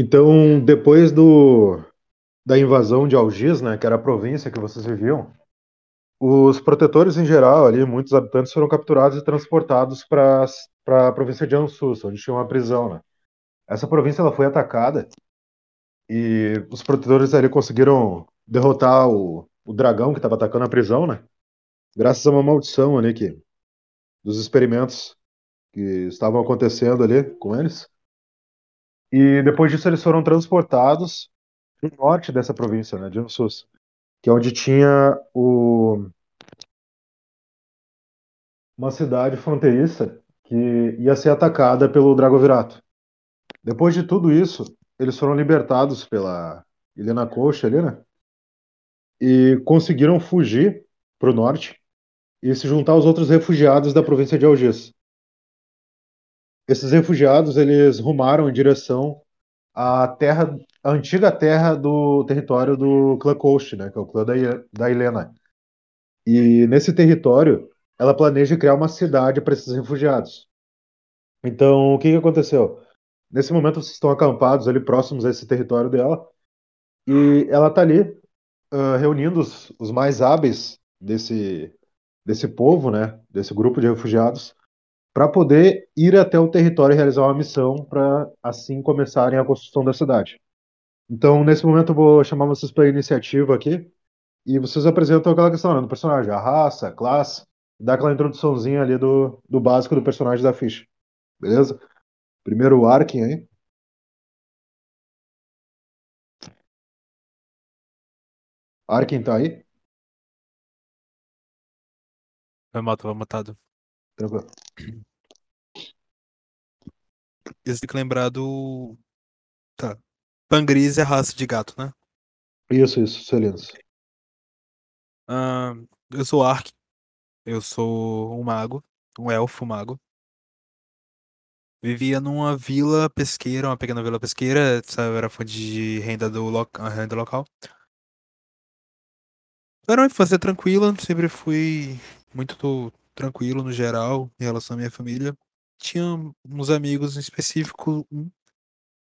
Então, depois do, da invasão de Algiz, né, que era a província que vocês viviam, os protetores em geral, ali, muitos habitantes foram capturados e transportados para a província de Ansus, onde tinha uma prisão, né? Essa província ela foi atacada e os protetores ali conseguiram derrotar o, o dragão que estava atacando a prisão, né? Graças a uma maldição ali que dos experimentos que estavam acontecendo ali com eles. E depois disso eles foram transportados para o norte dessa província, né, de Ansus, que é onde tinha o... uma cidade fronteiriça que ia ser atacada pelo Dragovirato. Depois de tudo isso, eles foram libertados pela Helena Coxa ali, né? E conseguiram fugir para o norte e se juntar aos outros refugiados da província de Algiers. Esses refugiados eles rumaram em direção à terra, à antiga terra do território do clã Coast, né, que é o clã da, da Helena. E nesse território, ela planeja criar uma cidade para esses refugiados. Então, o que, que aconteceu? Nesse momento, vocês estão acampados ali próximos a esse território dela, e ela está ali uh, reunindo os, os mais hábeis desse, desse povo, né, desse grupo de refugiados, para poder ir até o território e realizar uma missão para assim começarem a construção da cidade. Então, nesse momento, eu vou chamar vocês para a iniciativa aqui e vocês apresentam aquela questão né, do personagem, a raça, a classe, dá aquela introduçãozinha ali do, do básico do personagem da ficha. Beleza? Primeiro o Arkin aí. Arkin tá aí? Foi mal, tava mutado. Tranquilo. Eles têm que lembrar do. Tá. Pangris é raça de gato, né? Isso, isso, excelência. Ah, eu sou Ark. Eu sou um mago. Um elfo mago. Vivia numa vila pesqueira, uma pequena vila pesqueira. Essa era fonte de renda do renda local. Era uma infância tranquila, sempre fui muito tranquilo no geral em relação à minha família. Tinha uns amigos em específico, um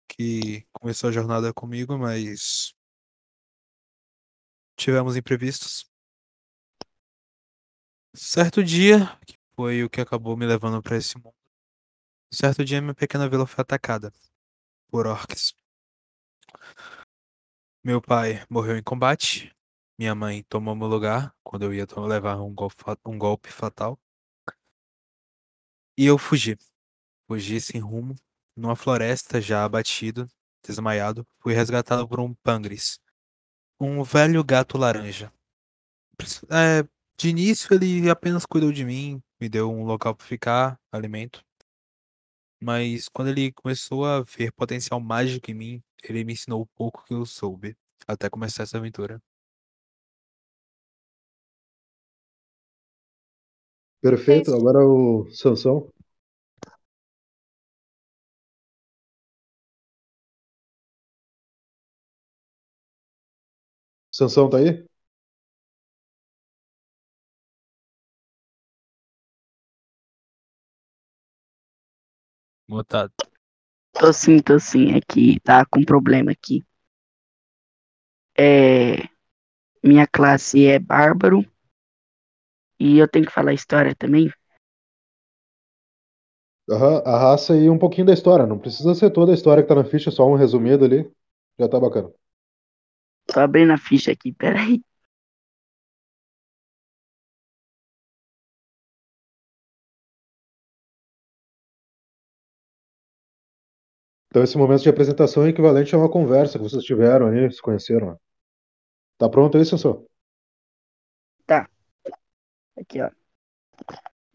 que começou a jornada comigo, mas tivemos imprevistos. Certo dia, que foi o que acabou me levando para esse mundo. Certo dia, minha pequena vila foi atacada por orcs. Meu pai morreu em combate. Minha mãe tomou meu lugar quando eu ia levar um golpe, um golpe fatal. E eu fugi. Fugi sem rumo, numa floresta já abatido, desmaiado, fui resgatado por um pangris. Um velho gato laranja. É, de início ele apenas cuidou de mim, me deu um local para ficar, alimento. Mas quando ele começou a ver potencial mágico em mim, ele me ensinou o pouco que eu soube, até começar essa aventura. Perfeito, agora o Sansão. Sansão tá aí? Mutado. Tô sim, tô sim, aqui, tá com problema aqui. É, minha classe é bárbaro e eu tenho que falar história também. Aham, a raça e um pouquinho da história. Não precisa ser toda a história que tá na ficha, só um resumido ali. Já tá bacana. Tô abrindo a ficha aqui, peraí. Então esse momento de apresentação é equivalente a uma conversa que vocês tiveram aí, se conheceram. Tá pronto aí, Sansão? Aqui, ó.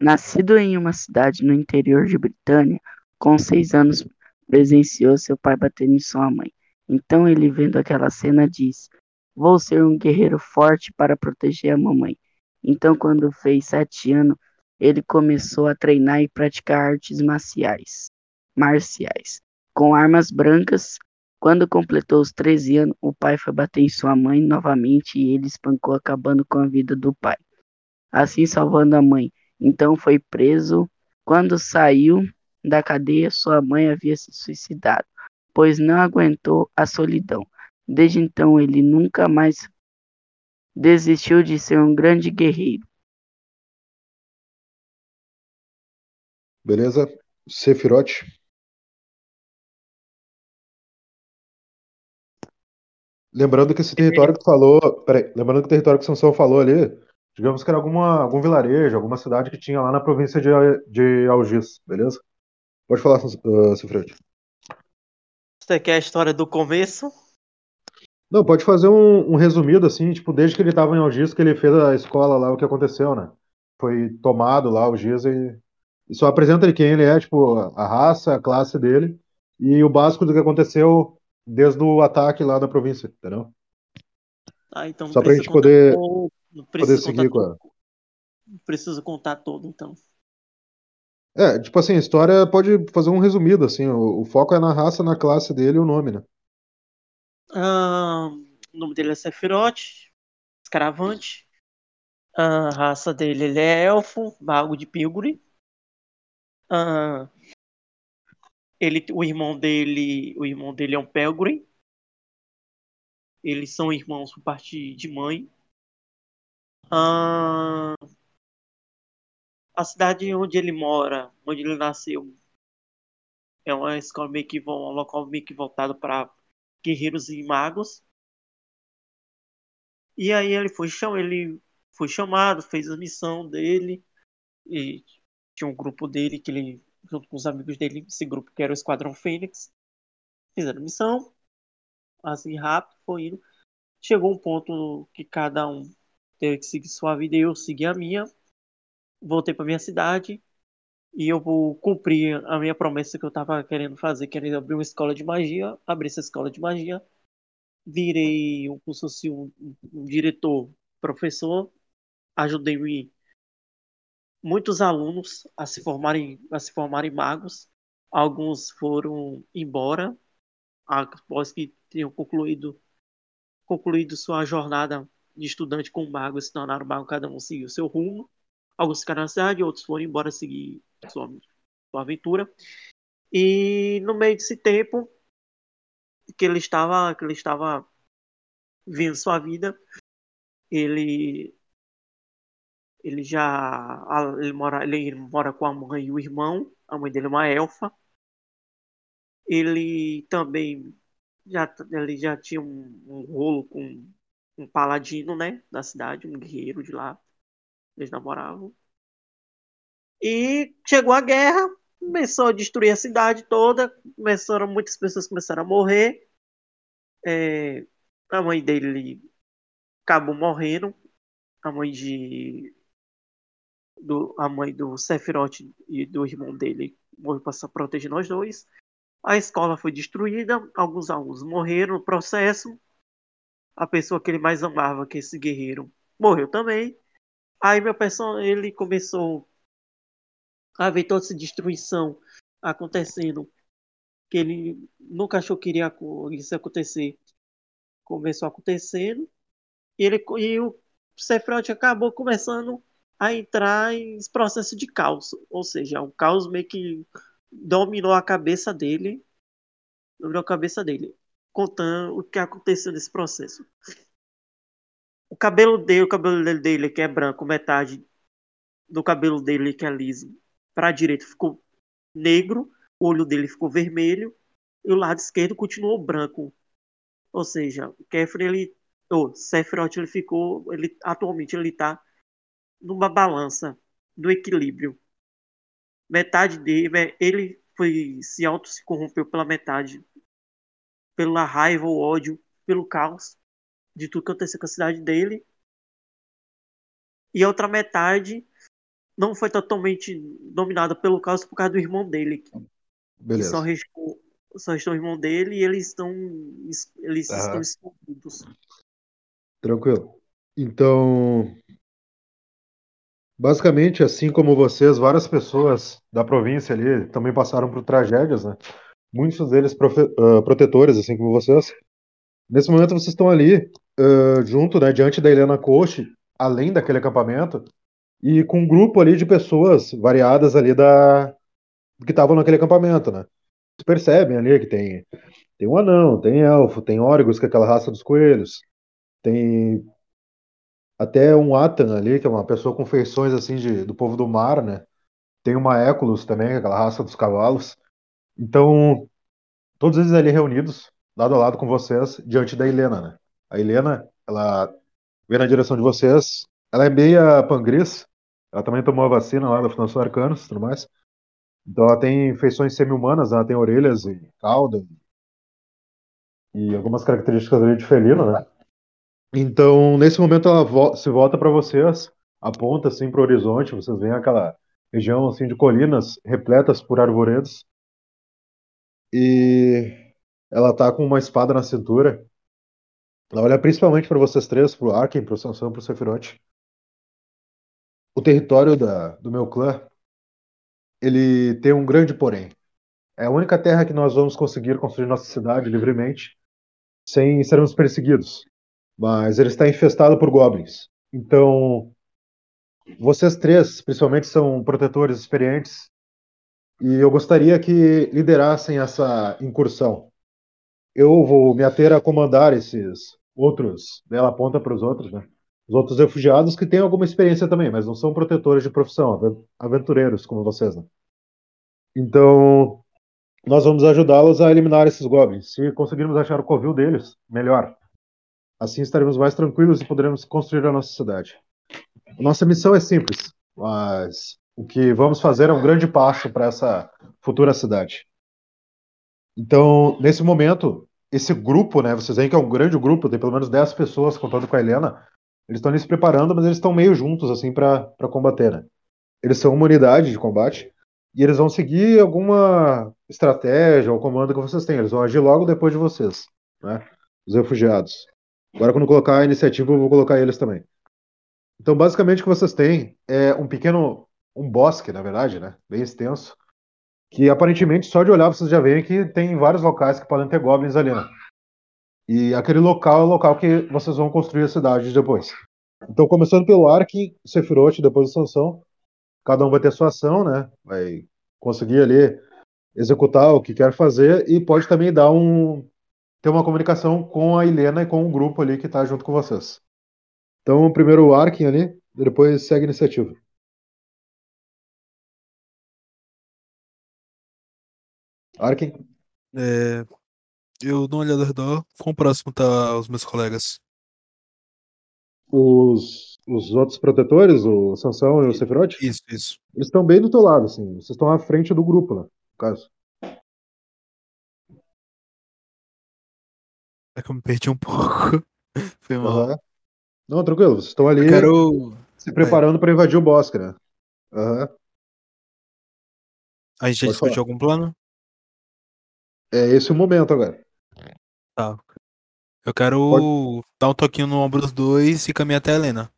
Nascido em uma cidade no interior de Britânia, com seis anos presenciou seu pai bater em sua mãe. Então ele, vendo aquela cena, disse: Vou ser um guerreiro forte para proteger a mamãe. Então, quando fez sete anos, ele começou a treinar e praticar artes marciais. marciais. Com armas brancas, quando completou os 13 anos, o pai foi bater em sua mãe novamente e ele espancou, acabando com a vida do pai, assim salvando a mãe. Então foi preso. Quando saiu da cadeia, sua mãe havia se suicidado. pois não aguentou a solidão. Desde então ele nunca mais desistiu de ser um grande guerreiro. Beleza? Sephiroth. Lembrando que esse território que tu falou. Peraí, lembrando que o território que o Sansão falou ali, digamos que era alguma, algum vilarejo, alguma cidade que tinha lá na província de, de beleza? Pode falar, uh, Sephiroth. Você quer a história do começo? Não, pode fazer um, um resumido, assim, tipo, desde que ele tava em Algis, que ele fez a escola lá, o que aconteceu, né? Foi tomado lá Algis e, e só apresenta ele quem ele é, tipo, a raça, a classe dele e o básico do que aconteceu desde o ataque lá da província, entendeu? Ah, então Só pra gente poder- todo, não precisa seguir contar. Não precisa contar todo, então. É, tipo assim, a história pode fazer um resumido, assim, o, o foco é na raça, na classe dele e o nome, né? Ah, o nome dele é Sephiroth, escaravante. A raça dele ele é elfo, mago de Pilgrim. Ah, ele, o irmão dele, o irmão dele é um Pelgrim. Eles são irmãos por parte de mãe. Ah, a cidade onde ele mora, onde ele nasceu, é uma escola meio que um local meio que voltado para guerreiros e magos. E aí ele foi, cham- ele foi chamado, fez a missão dele. E tinha um grupo dele que ele, junto com os amigos dele, esse grupo que era o Esquadrão Fênix, fizeram a missão. Assim, rápido, foi indo. Chegou um ponto que cada um teve que seguir sua vida e eu segui a minha. Voltei para minha cidade e eu vou cumprir a minha promessa que eu tava querendo fazer, querendo abrir uma escola de magia, abrir essa escola de magia, virei um, fosse um, um diretor, professor, ajudei muitos alunos a se formarem, a se formarem magos. Alguns foram embora após que tenham concluído concluído sua jornada de estudante com mago, se tornaram mago, cada um seguiu seu rumo. Alguns ficaram na cidade, outros foram embora seguir sua, sua aventura. E no meio desse tempo que ele estava, que ele estava vivendo sua vida, ele ele já ele mora, ele mora com a mãe e o irmão. A mãe dele é uma elfa. Ele também já ele já tinha um, um rolo com um paladino, né, da cidade, um guerreiro de lá. Eles namoravam. E chegou a guerra, começou a destruir a cidade toda, começaram muitas pessoas começaram a morrer. É, a mãe dele acabou morrendo, a mãe de do, a mãe do Sephiroth e do irmão dele morreu para proteger nós dois. A escola foi destruída, alguns alunos morreram no processo. A pessoa que ele mais amava, que é esse guerreiro, morreu também. Aí meu personagem, ele começou a ver toda essa destruição acontecendo, que ele nunca achou que iria isso acontecer. Começou acontecendo. E, ele, e o Sephiroth acabou começando a entrar em processo de caos. Ou seja, o caos meio que dominou a cabeça dele. Dominou a cabeça dele. Contando o que aconteceu nesse processo. O cabelo dele, o cabelo dele que é branco, metade do cabelo dele que é liso, para a direita ficou negro, o olho dele ficou vermelho e o lado esquerdo continuou branco. Ou seja, o Kefir, ele, o Sephiroth, ele ficou, ele atualmente ele tá numa balança do equilíbrio. Metade dele, ele foi se auto se corrompeu pela metade, pela raiva, o ódio, pelo caos de tudo que aconteceu com a cidade dele. E a outra metade não foi totalmente dominada pelo caos por causa do irmão dele. Beleza. só restou, só restou o irmão dele e eles estão eles Aham. estão escondidos. Tranquilo. Então, basicamente, assim como vocês, várias pessoas da província ali também passaram por tragédias, né? Muitos deles ah, protetores, assim como vocês. Nesse momento, vocês estão ali, ah, junto, né, diante da Helena Koch, além daquele acampamento, e com um grupo ali de pessoas variadas ali da que estavam naquele acampamento, né? Vocês percebem ali que tem Tem um anão, tem elfo, tem órigos, que é aquela raça dos coelhos. Tem até um Atan ali, que é uma pessoa com feições assim de, do povo do mar, né? Tem uma Éculos também, aquela raça dos cavalos. Então, todos eles ali reunidos, lado a lado com vocês, diante da Helena, né? A Helena, ela vem na direção de vocês. Ela é meia pangris. Ela também tomou a vacina lá da Fundação Arcanos e tudo mais. Então ela tem feições semi-humanas, ela tem orelhas e cauda e algumas características de felino, né? Então, nesse momento ela vo se volta para vocês, aponta assim para o horizonte, vocês veem aquela região assim de colinas repletas por arvoredos. E ela tá com uma espada na cintura. Ela olha principalmente para vocês três, pro Arken, pro Sansão, pro Sephiroth. O território da, do meu clã, ele tem um grande porém. É a única terra que nós vamos conseguir construir nossa cidade livremente, sem sermos perseguidos. Mas ele está infestado por goblins. Então, vocês três, principalmente, são protetores experientes. E eu gostaria que liderassem essa incursão. Eu vou me ater a comandar esses outros. Ela aponta para os outros, né? Os outros refugiados que têm alguma experiência também, mas não são protetores de profissão, aventureiros como vocês, né? Então, nós vamos ajudá-los a eliminar esses goblins. Se conseguirmos achar o covil deles, melhor. Assim estaremos mais tranquilos e poderemos construir a nossa cidade. Nossa missão é simples, mas o que vamos fazer é um grande passo para essa futura cidade. Então, nesse momento, esse grupo, né, vocês veem que é um grande grupo, tem pelo menos 10 pessoas contando com a Helena. Eles estão se preparando, mas eles estão meio juntos assim para combater, né? Eles são uma unidade de combate e eles vão seguir alguma estratégia ou comando que vocês têm. Eles vão agir logo depois de vocês, né? Os refugiados. Agora, quando colocar a iniciativa, eu vou colocar eles também. Então, basicamente, o que vocês têm é um pequeno, um bosque, na verdade, né? Bem extenso, que aparentemente só de olhar vocês já veem que tem vários locais que podem ter goblins ali, né? E aquele local é o local que vocês vão construir a cidade depois. Então, começando pelo Ark, Sephiroth, depois o Sansão, cada um vai ter sua ação, né? Vai conseguir ali executar o que quer fazer e pode também dar um ter uma comunicação com a Helena e com o grupo ali que está junto com vocês. Então, primeiro o Arkin ali, depois segue a iniciativa. Arkin? É, eu dou uma olhada ao redor. Quão próximo tá os meus colegas? Os, os outros protetores, o Sansão e o Sephiroth? Isso, isso. Eles estão bem do teu lado, assim. Vocês estão à frente do grupo lá, no caso. É que eu me perdi um pouco. Foi mal. Aham. Não, tranquilo, vocês estão ali Eu quero. se preparando para invadir o bosque, né? Aham. A gente já discutiu algum plano? É esse o momento agora. Tá. Eu quero dar um toquinho no ombro dos dois e caminhar até a Helena.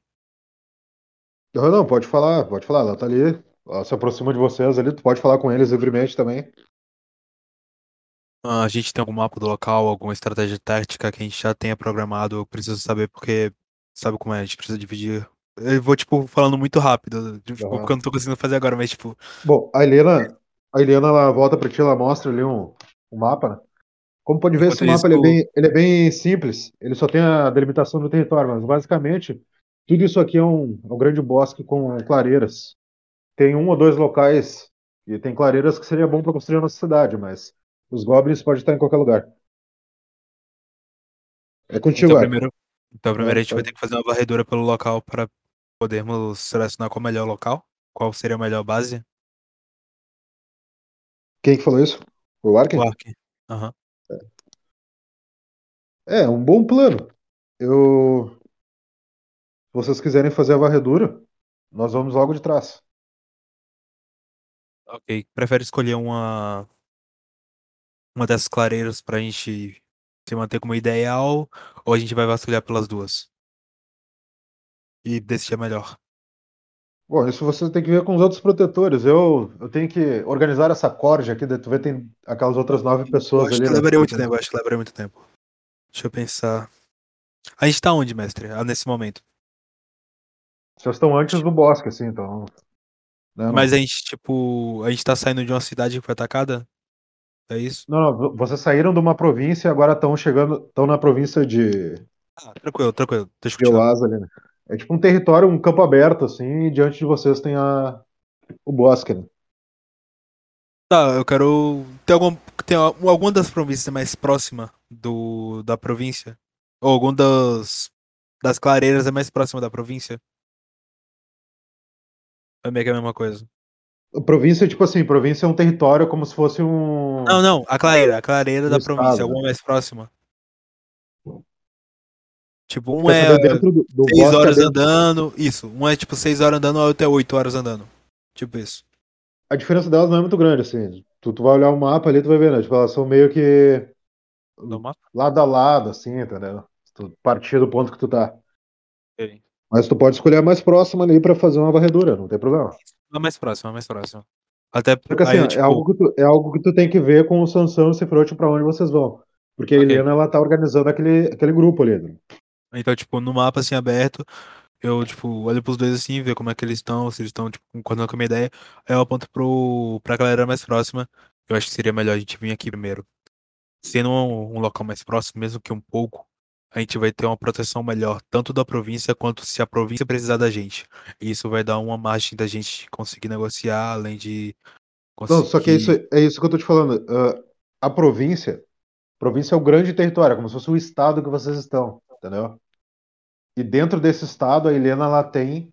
Não, não, pode falar, pode falar. Ela tá ali, ela se aproxima de vocês ali, tu pode falar com eles livremente também. Ah, a gente tem algum mapa do local, alguma estratégia tática que a gente já tenha programado. Eu preciso saber porque sabe como é, a gente precisa dividir. Eu vou, tipo, falando muito rápido, tipo, Aham. porque eu não tô conseguindo fazer agora, mas, tipo, Bom, a Helena, a Helena ela volta pra ti, ela mostra ali um, um mapa, né? Como pode ver, esse mapa ele é, bem, ele é bem simples. Ele só tem a delimitação do território, mas basicamente tudo isso aqui é um, é um grande bosque com clareiras. Tem um ou dois locais e tem clareiras que seria bom para construir a nossa cidade, mas os goblins podem estar em qualquer lugar. É contigo, então primeiro, então primeiro a gente vai pode. ter que fazer uma varredura pelo local para podermos selecionar qual é o melhor local, qual seria a melhor base. Quem que falou isso? O Arken? O Ark. Aham. É, um bom plano. Eu. Se vocês quiserem fazer a varredura, nós vamos logo de trás. Ok. Prefere escolher uma uma dessas clareiras pra gente se manter como ideal ou a gente vai vasculhar pelas duas? E decidir melhor. Bom, isso você tem que ver com os outros protetores. Eu, eu tenho que organizar essa corja aqui, tu vê tem aquelas outras nove Eu pessoas acho ali. que né? levaria muito tempo, acho que levaria muito tempo. Deixa eu pensar. A gente tá onde, mestre? Ah, nesse momento. Vocês estão antes do bosque, assim, então. né, Mas a gente, tipo, a gente tá saindo de uma cidade que foi atacada? É isso? Não, não, vo- vocês saíram de uma província e agora estão chegando, estão na província de, Ah, tranquilo, tranquilo. Deixa eu de continuar. Ali, né? É tipo um território, um campo aberto, assim, e diante de vocês tem a, o bosque, né? Tá, eu quero. Tem, algum, tem al- alguma das províncias mais próxima do, da província? Ou alguma das, das clareiras é mais próxima da província? É meio que a mesma coisa. A província, tipo assim, província é um território como se fosse um. Não, não, a clareira, a clareira Do da província, estado. alguma mais próxima. Tipo, um é saber dentro do, do 6 bosque é horas dentro- andando, isso. Um é tipo 6 horas andando, o outro é 8 horas andando. Tipo isso. A diferença delas não é muito grande, assim. Tu, tu vai olhar o mapa ali, tu vai ver, né? Tipo, elas são meio que No mapa? lado a lado, assim, entendeu? Tu partir do ponto que tu tá. Mas tu pode escolher a mais próxima ali pra fazer uma varredura, não tem problema. A mais próxima, a mais próxima. Até Porque assim, aí, ó, tipo, é, algo que tu, é algo que tu tem que ver com o Sansão e o Cefrote pra onde vocês vão. Porque a Ok. Helena, ela tá organizando aquele, aquele grupo ali. né? Então, tipo, no mapa assim aberto, eu, tipo, olho pros dois assim, ver como é que eles estão, se eles estão, tipo, concordando com a minha ideia. Aí eu aponto pro, pra galera mais próxima. Eu acho que seria melhor a gente vir aqui primeiro. Sendo um, um local mais próximo, mesmo que um pouco, a gente vai ter uma proteção melhor, tanto da província quanto se a província precisar da gente. E isso vai dar uma margem da gente conseguir negociar, além de conseguir. Não, só que é isso, é isso que eu tô te falando. Ah, a província, província é o grande território, é como se fosse o estado que vocês estão, entendeu? E dentro desse estado, a Helena, ela tem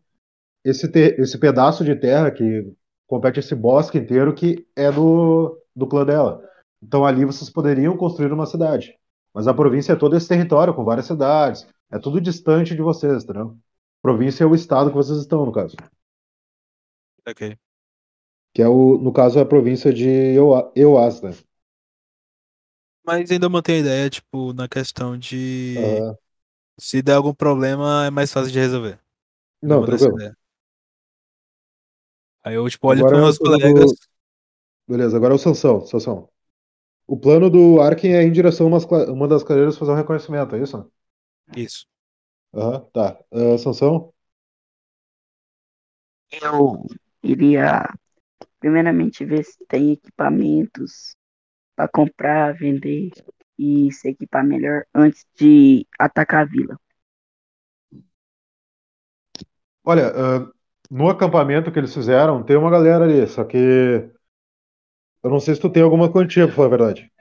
esse, te- esse pedaço de terra que compete esse bosque inteiro que é do, do clã dela. Então ali vocês poderiam construir uma cidade. Mas a província é todo esse território com várias cidades. É tudo distante de vocês, entendeu? Província é o estado que vocês estão, no caso. Ok. Que é o, no caso, a província de Eua- Euaz, né? Mas ainda mantenho a ideia, tipo, na questão de. Aham. Se der algum problema, é mais fácil de resolver. Não, nessa tranquilo. Aí eu, tipo, olho Agora pros meus colegas. do- Beleza, agora é o Sansão. Sansão. O plano do Arkin é ir em direção a uma das clareiras fazer um reconhecimento, é isso? Isso. Aham, tá. Ah, Sansão? Eu iria primeiramente ver se tem equipamentos para comprar, vender e se equipar melhor antes de atacar a vila. Olha, ah, no acampamento que eles fizeram, tem uma galera ali, só que eu não sei se tu tem alguma quantia, pra falar a verdade.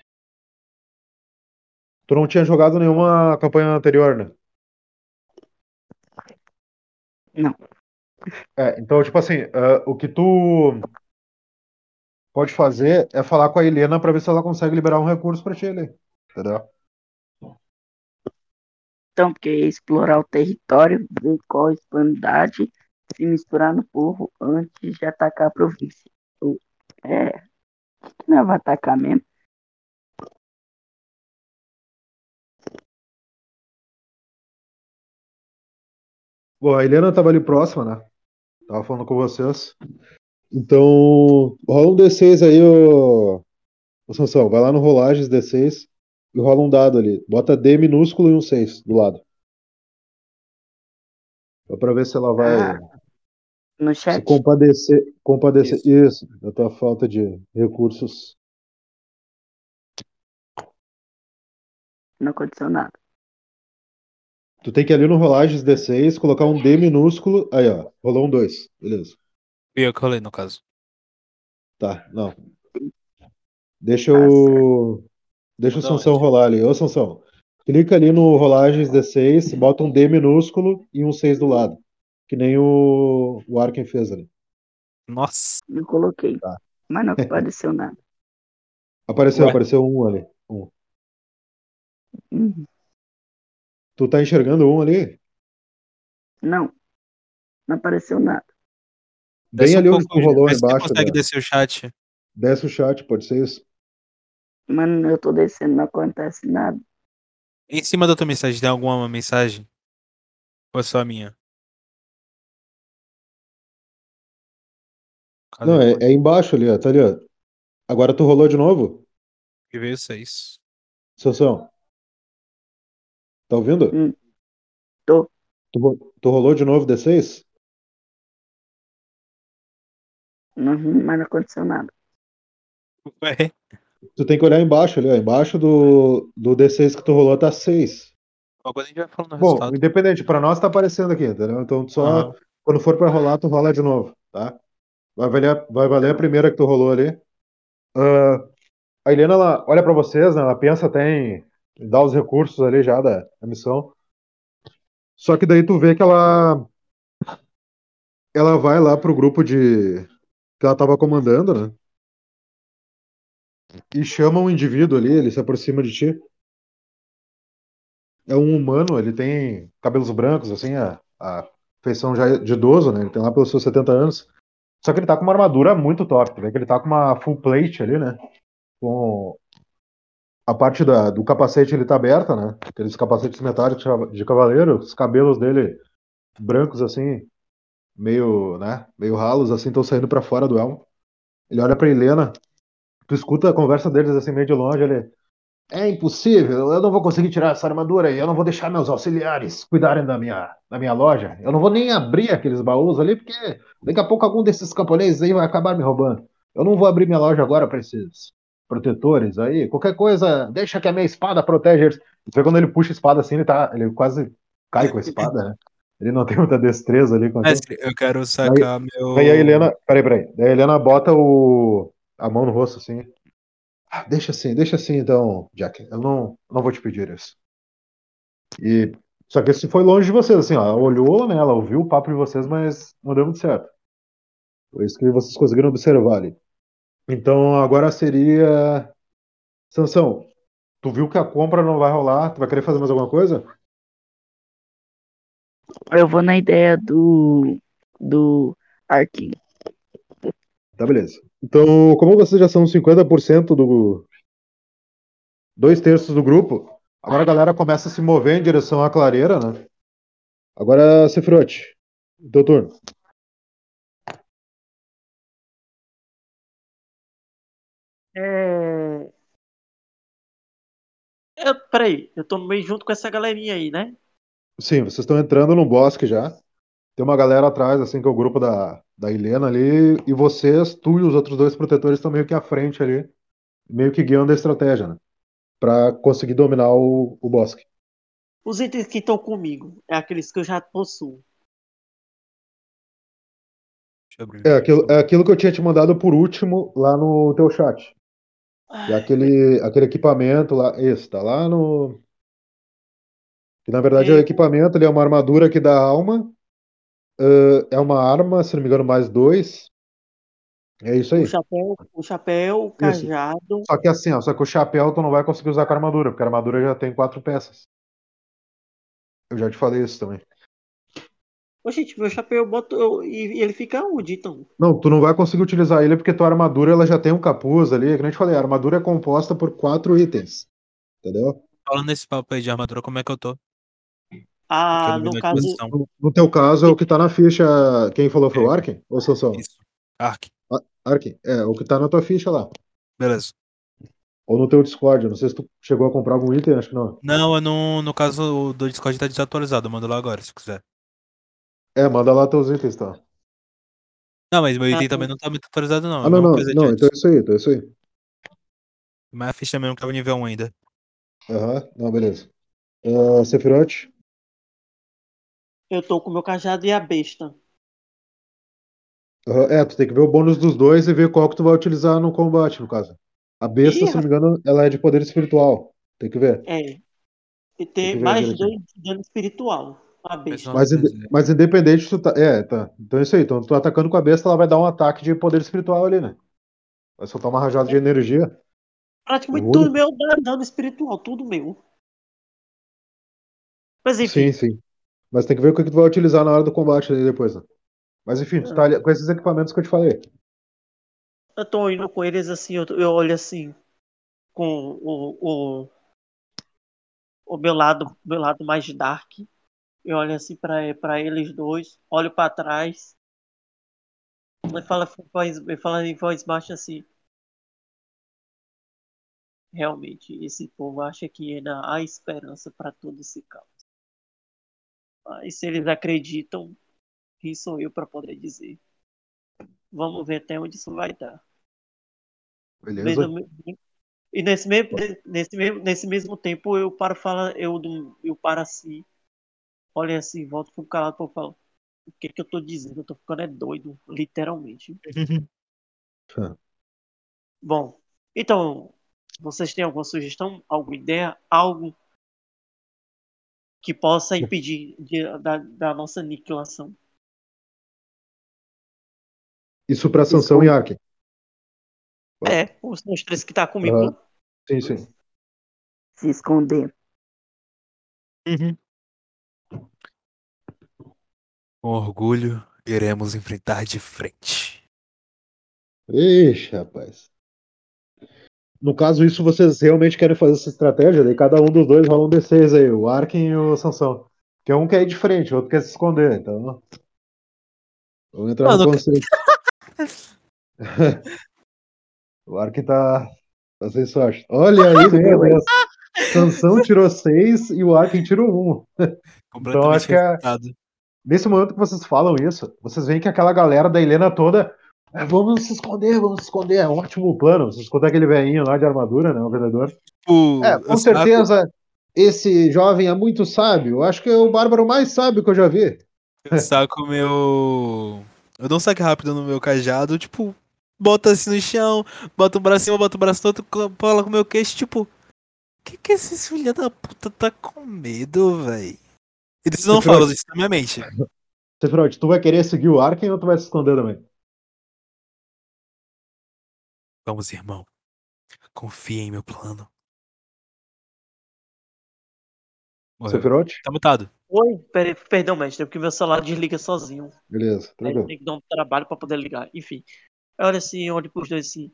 Tu não tinha jogado nenhuma campanha anterior, né? Não. É, então, tipo assim, ah, o que tu pode fazer é falar com a Helena pra ver se ela consegue liberar um recurso pra ti ali. Entendeu? Então, porque explorar o território, ver qual a disponibilidade, se misturar no povo antes de atacar a província. É, não vai atacar mesmo. Bom, a Helena tava ali próxima, né? Tava falando com vocês. Então, rola um D6 aí, ô, ô Sansão. Vai lá no Rolagens D6 e rola um dado ali. Bota D minúsculo e um 6 do lado. Só pra ver se ela vai Ah, no se chat, compadecer, compadecer. Isso, da tua falta de recursos. não aconteceu nada. Tu tem que ir ali no Rolagens D6, colocar um D minúsculo. Aí, ó. Rolou um 2. Beleza. E eu que rolei, no caso. Tá, não. Deixa Tá o. Deixa o Manda Sansão onde? rolar ali. Ô, Sansão. Clica ali no Rolagens D6, bota um D minúsculo e um 6 do lado. Que nem o, o Arken fez ali. Nossa. Eu coloquei, Tá. mas não apareceu nada. Apareceu, Ué. apareceu um ali. Um. Uhum. Tu tá enxergando um ali? Não, não apareceu nada. Bem Desce um ali onde tu rolou se você embaixo. consegue da- descer o chat. Desce o chat, pode ser isso? Mano, eu tô descendo, não acontece nada. Em cima da tua mensagem, tem alguma mensagem? Ou é só a minha? Cadê Não, é, é embaixo ali, ó. Tá ali, ó. Agora tu rolou de novo? que veio seis? Sansão. Tá ouvindo? Hum. Tô. Tu, tu rolou de novo D6? Uhum, mas não aconteceu nada. Ué, tu tem que olhar embaixo ali, ó. Embaixo do, do D6 que tu rolou tá 6. Agora a gente vai falando Bom, resultado. independente, pra nós tá aparecendo aqui, entendeu? Então tu só, Aham. quando for pra rolar, tu rola de novo, tá? Vai valer, vai valer a primeira que tu rolou ali. Ah, a Helena, ela olha pra vocês, né? Ela pensa até em dar os recursos ali já da, da missão. Só que daí tu vê que ela ela vai lá pro grupo de que ela tava comandando, né? E chama um indivíduo ali, ele se aproxima de ti. É um humano, ele tem cabelos brancos, assim, a, a feição já de idoso, né? Ele tem lá pelos seus 70 anos. Só que ele tá com uma armadura muito top, né? Que ele tá com uma full plate ali, né? Com a parte da, do capacete ele tá aberta, né? Aqueles capacetes metálicos de cavaleiro, os cabelos dele brancos assim, meio, né, meio ralos assim, estão saindo pra fora do elmo. Ele olha pra Helena, tu escuta a conversa deles assim meio de longe, ele é impossível, eu não vou conseguir tirar essa armadura aí, eu não vou deixar meus auxiliares cuidarem da minha, da minha loja. Eu não vou nem abrir aqueles baús ali, porque daqui a pouco algum desses camponeses aí vai acabar me roubando. Eu não vou abrir minha loja agora pra esses protetores aí. Qualquer coisa, deixa que a minha espada protege eles. Você vê quando ele puxa a espada assim, ele tá. Ele quase cai com a espada, né? Ele não tem muita destreza ali com aquilo. Mestre, eu quero sacar meu. Daí a Helena. Peraí, peraí. Daí a Helena bota o. a mão no rosto assim. Ah, deixa assim, deixa assim então, Jack. Eu não, não vou te pedir isso. E. Só que isso foi longe de vocês, assim, ó. Ela olhou, né? Ela ouviu o papo de vocês, mas não deu muito certo. Foi isso que vocês conseguiram observar ali. Então agora seria. Sansão, tu viu que a compra não vai rolar? Tu vai querer fazer mais alguma coisa? Eu vou na ideia do. do Arkin. Tá, beleza. Então, como vocês já são 50% do. Dois terços do grupo, agora a galera começa a se mover em direção à clareira, né? Agora, Sefrote, teu turno. É... Eu, peraí, eu tô meio junto com essa galerinha aí, né? Sim, vocês estão entrando no bosque já. Tem uma galera atrás, assim, que é o grupo da, da Helena ali. E vocês, tu e os outros dois protetores estão meio que à frente ali. Meio que guiando a estratégia, né? Pra conseguir dominar o, o bosque. Os itens que estão comigo é aqueles que eu já possuo. Deixa eu abrir É aquilo, é aquilo que eu tinha te mandado por último lá no teu chat. Ai, aquele, aquele equipamento lá, esse, tá lá no. Que na verdade é o É. equipamento, ele é uma armadura que dá alma. Ãh, é uma arma, se não me engano, mais dois. É isso aí. o chapéu, o chapéu, o cajado. Só que assim, ó, só que o chapéu tu não vai conseguir usar com a armadura, porque a armadura já tem quatro peças. Eu já te falei isso também. Ô, gente, meu chapéu eu boto eu- e ele fica onde, então? Não, tu não vai conseguir utilizar ele porque tua armadura ela já tem um capuz ali. Que nem eu te falei, a armadura é composta por quatro itens. Entendeu? Falando nesse papo aí de armadura, como é que eu tô? Ah, no caso. No, teu caso, é o que tá na ficha. Quem falou foi o Arkin? Ou sou só? Isso. Ark. Arkin, é, o que tá na tua ficha lá. Beleza. Ou no teu Discord. eu Não sei se tu chegou a comprar algum item, acho que não. Não, eu não, no caso o do Discord tá desatualizado. Eu mando lá agora, se quiser. É, manda lá teus itens, tá? Não, mas meu item Ah, também não tá muito atualizado, não. Ah, é não, não. de Não, então é isso aí, então é isso aí. Mas a ficha mesmo tava nível 1 ainda. Aham, não, beleza. Uh, Sephiroth, eu tô com o meu cajado e a besta. É, tu tem que ver o bônus dos dois e ver qual que tu vai utilizar no combate, no caso. A besta, Ih, se não me engano, ela é de poder espiritual. Tem que ver. É. E Tem mais dois de dano espiritual. A besta. Mas, mas independente, tu tá. É, tá. Então é isso aí. Então, tu atacando com a besta, ela vai dar um ataque de poder espiritual ali, né? Vai soltar uma rajada de energia. Praticamente tudo meu dá dano espiritual, tudo meu. Mas enfim, Sim, sim. Mas tem que ver o que tu vai utilizar na hora do combate depois, né? Mas enfim, tu tá ali com esses equipamentos que eu te falei. eu tô indo com eles assim, eu, eu olho assim, com o, o, o meu lado, meu lado mais dark. Eu olho assim pra, pra eles dois, olho pra trás. E fala, voz- fala em voz baixa assim. Realmente, esse povo acha que ainda há esperança pra todo esse caos. Mas se eles acreditam, quem sou eu pra poder dizer? Vamos ver até onde isso vai dar. Beleza? E nesse mesmo, nesse mesmo, nesse mesmo tempo eu paro fala, eu, eu paro assim, olho assim, volto pro calado e falo, o que que eu tô dizendo? Eu tô ficando é doido, literalmente. Bom, então, vocês têm alguma sugestão, alguma ideia, algo que possa impedir de, da, da nossa aniquilação? Isso pra Sansão e Ark. É, os, os três que tá comigo. Aham. Sim, sim. Se esconder. Uhum. Com orgulho, iremos enfrentar de frente. Ixi, rapaz. No caso, isso vocês realmente querem fazer essa estratégia? Daí cada um dos dois rola um D6 aí, o Arkin e o Sansão. Porque um quer ir de frente, o outro quer se esconder, então. Vamos entrar Mano, no conceito. o Arkin tá, tá sem sorte. Olha aí, meu Deus. Sansão tirou 6 e o Arkin tirou 1. Completamente acho que é-. Nesse momento que vocês falam isso, vocês veem que aquela galera da Helena toda. "É, vamos se esconder, vamos se esconder. É um ótimo plano. Vocês escutam aquele velhinho lá de armadura, né? O vendedor. Tipo, É, com certeza esse jovem é muito sábio. Acho que é o bárbaro mais sábio que eu já vi. Eu saco meu. Eu dou um saque rápido no meu cajado, tipo, bota assim no chão, bota o braço em cima, bota o braço no outro, cola com o meu queixo, tipo. Que que esse filho da puta tá com medo, véi? Eles não falam isso na minha mente. Sephiroth, tu vai querer seguir o Arken ou tu vai se esconder também? Vamos, irmão. Confia em meu plano. Morreu. Sephiroth? Tá mutado. Oi, pera, perdão, mestre, é porque meu celular desliga sozinho. Beleza, tranquilo. tem que dar um trabalho pra poder ligar. Enfim. Olha assim, olho pros dois assim.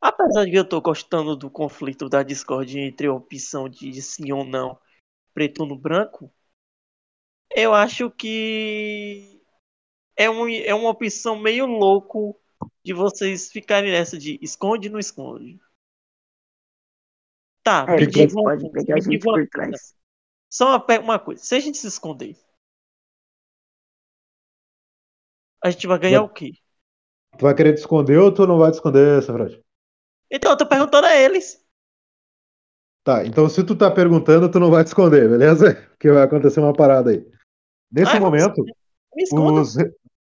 Apesar de que eu tô gostando do conflito da Discord entre a opção de sim ou não, preto no branco, eu acho que é, um, é uma opção meio louco de vocês ficarem nessa de esconde ou não esconde. Tá, É, me diga uma pode pegar a gente por trás. Só uma, uma coisa, se a gente se esconder, a gente vai ganhar Não. o quê? Tu vai querer te esconder ou tu não vai te esconder, Sephiroth? Então, eu tô perguntando a eles. Tá, então se tu tá perguntando, tu não vai te esconder, beleza? Porque vai acontecer uma parada aí. Nesse Ah, vamos momento, os.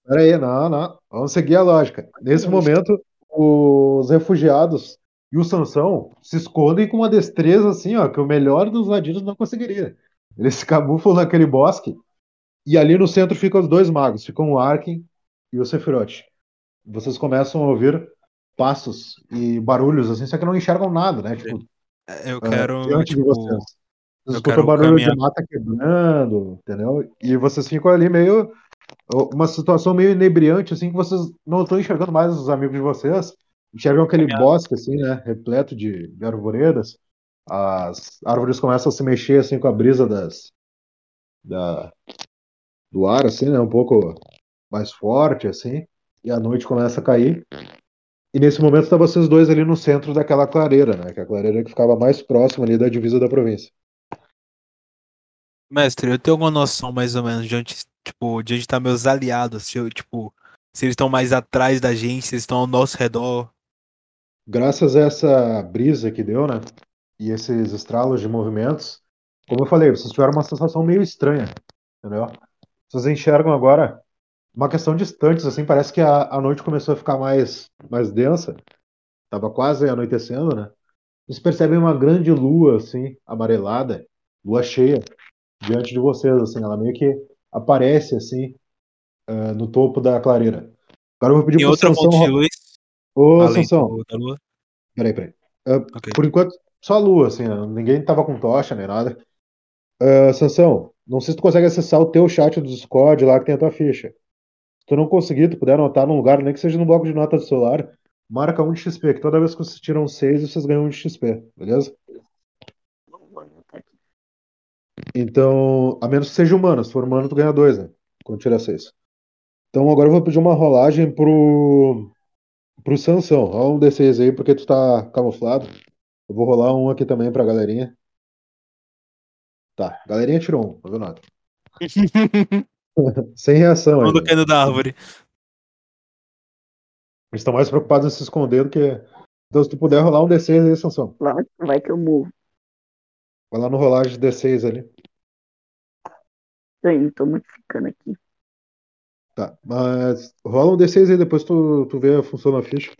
Pera aí, não, não. Vamos seguir a lógica. Nesse momento, os refugiados e o Sansão se escondem com uma destreza assim, ó, que o melhor dos ladinos não conseguiria. Eles se camuflam naquele bosque e ali no centro ficam os dois magos, ficam o Arkin e o Sephiroth. Vocês começam a ouvir passos e barulhos assim, só que não enxergam nada, né? Tipo, Eu ah, quero, diante de tipo. vocês. Vocês eu escutam quero barulho caminhar. de mata quebrando, entendeu? E vocês ficam ali meio. Uma situação meio inebriante, assim, que vocês não estão enxergando mais os amigos de vocês. Enxergam aquele Caminhar. bosque, assim, né? Repleto de, de arvoredas. As árvores começam a se mexer, assim, com a brisa das. Da, do ar, assim, né? Um pouco mais forte, assim. E a noite começa a cair. E nesse momento estão vocês dois ali no centro daquela clareira, né? Que é a clareira que ficava mais próxima ali da divisa da província. Mestre, eu tenho alguma noção mais ou menos de onde, tipo, de onde tá meus aliados, se eu, tipo, se eles estão mais atrás da gente, se eles estão ao nosso redor. graças a essa brisa que deu, né? E esses estralos de movimentos, como eu falei, vocês tiveram uma sensação meio estranha, entendeu? Vocês enxergam agora uma questão distantes, assim, parece que a, a noite começou a ficar mais, mais densa, tava quase anoitecendo, né? Vocês percebem uma grande lua, assim, amarelada, lua cheia, diante de vocês, assim, ela meio que aparece, assim, ah, no topo da clareira. Agora eu vou pedir Tem pro outra Sansão... fonte de luz, Ô, além Sansão, da lua. Peraí, peraí. Ah, Ok. por enquanto, só a lua, assim, ó, ninguém tava com tocha nem nada. Ah, Sansão, não sei se tu consegue acessar o teu chat do Discord lá que tem a tua ficha. Se tu não conseguir, tu puder anotar num lugar, nem que seja no bloco de notas do celular, marca um de XP, que toda vez que vocês tiram seis, vocês ganham um de XP, beleza? Então, a menos que seja humano, se for humano, tu ganha dois, né? Quando tira seis. Então agora eu vou pedir uma rolagem pro. pro Sansão. Rola um D6 aí, porque tu tá camuflado. Eu vou rolar um aqui também pra galerinha. Tá, galerinha tirou um, não viu nada. Sem reação Mundo ainda. caindo da árvore. Eles estão mais preocupados em se esconder do que Então, se tu puder rolar um D6 aí, Sansão. Lá vai que eu morro. Vai lá no rolagem de D6 ali. Indo, tô modificando aqui. Tá. Mas rola um D6 aí, depois tu, tu vê a função da ficha.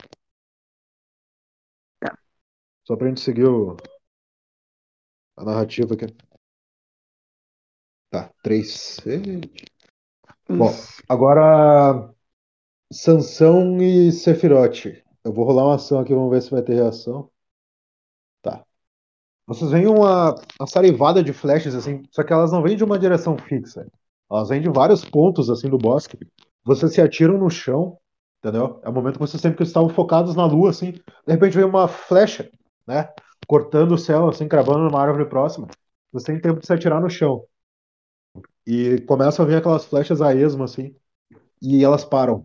Tá. Só pra gente seguir o... a narrativa aqui. Tá, 3. Bom, agora. Sansão e Sephiroth. Eu vou rolar uma ação aqui, vamos ver se vai ter reação. Vocês veem uma, uma sarivada de flechas, assim, só que elas não vêm de uma direção fixa. Elas vêm de vários pontos, assim, do bosque. Vocês se atiram no chão, entendeu? É o momento que vocês sempre estavam focados na lua, assim. De repente vem uma flecha, né? Cortando o céu, assim, cravando numa árvore próxima. Vocês têm tempo de se atirar no chão. E começam a vir aquelas flechas a esmo, assim. E elas param.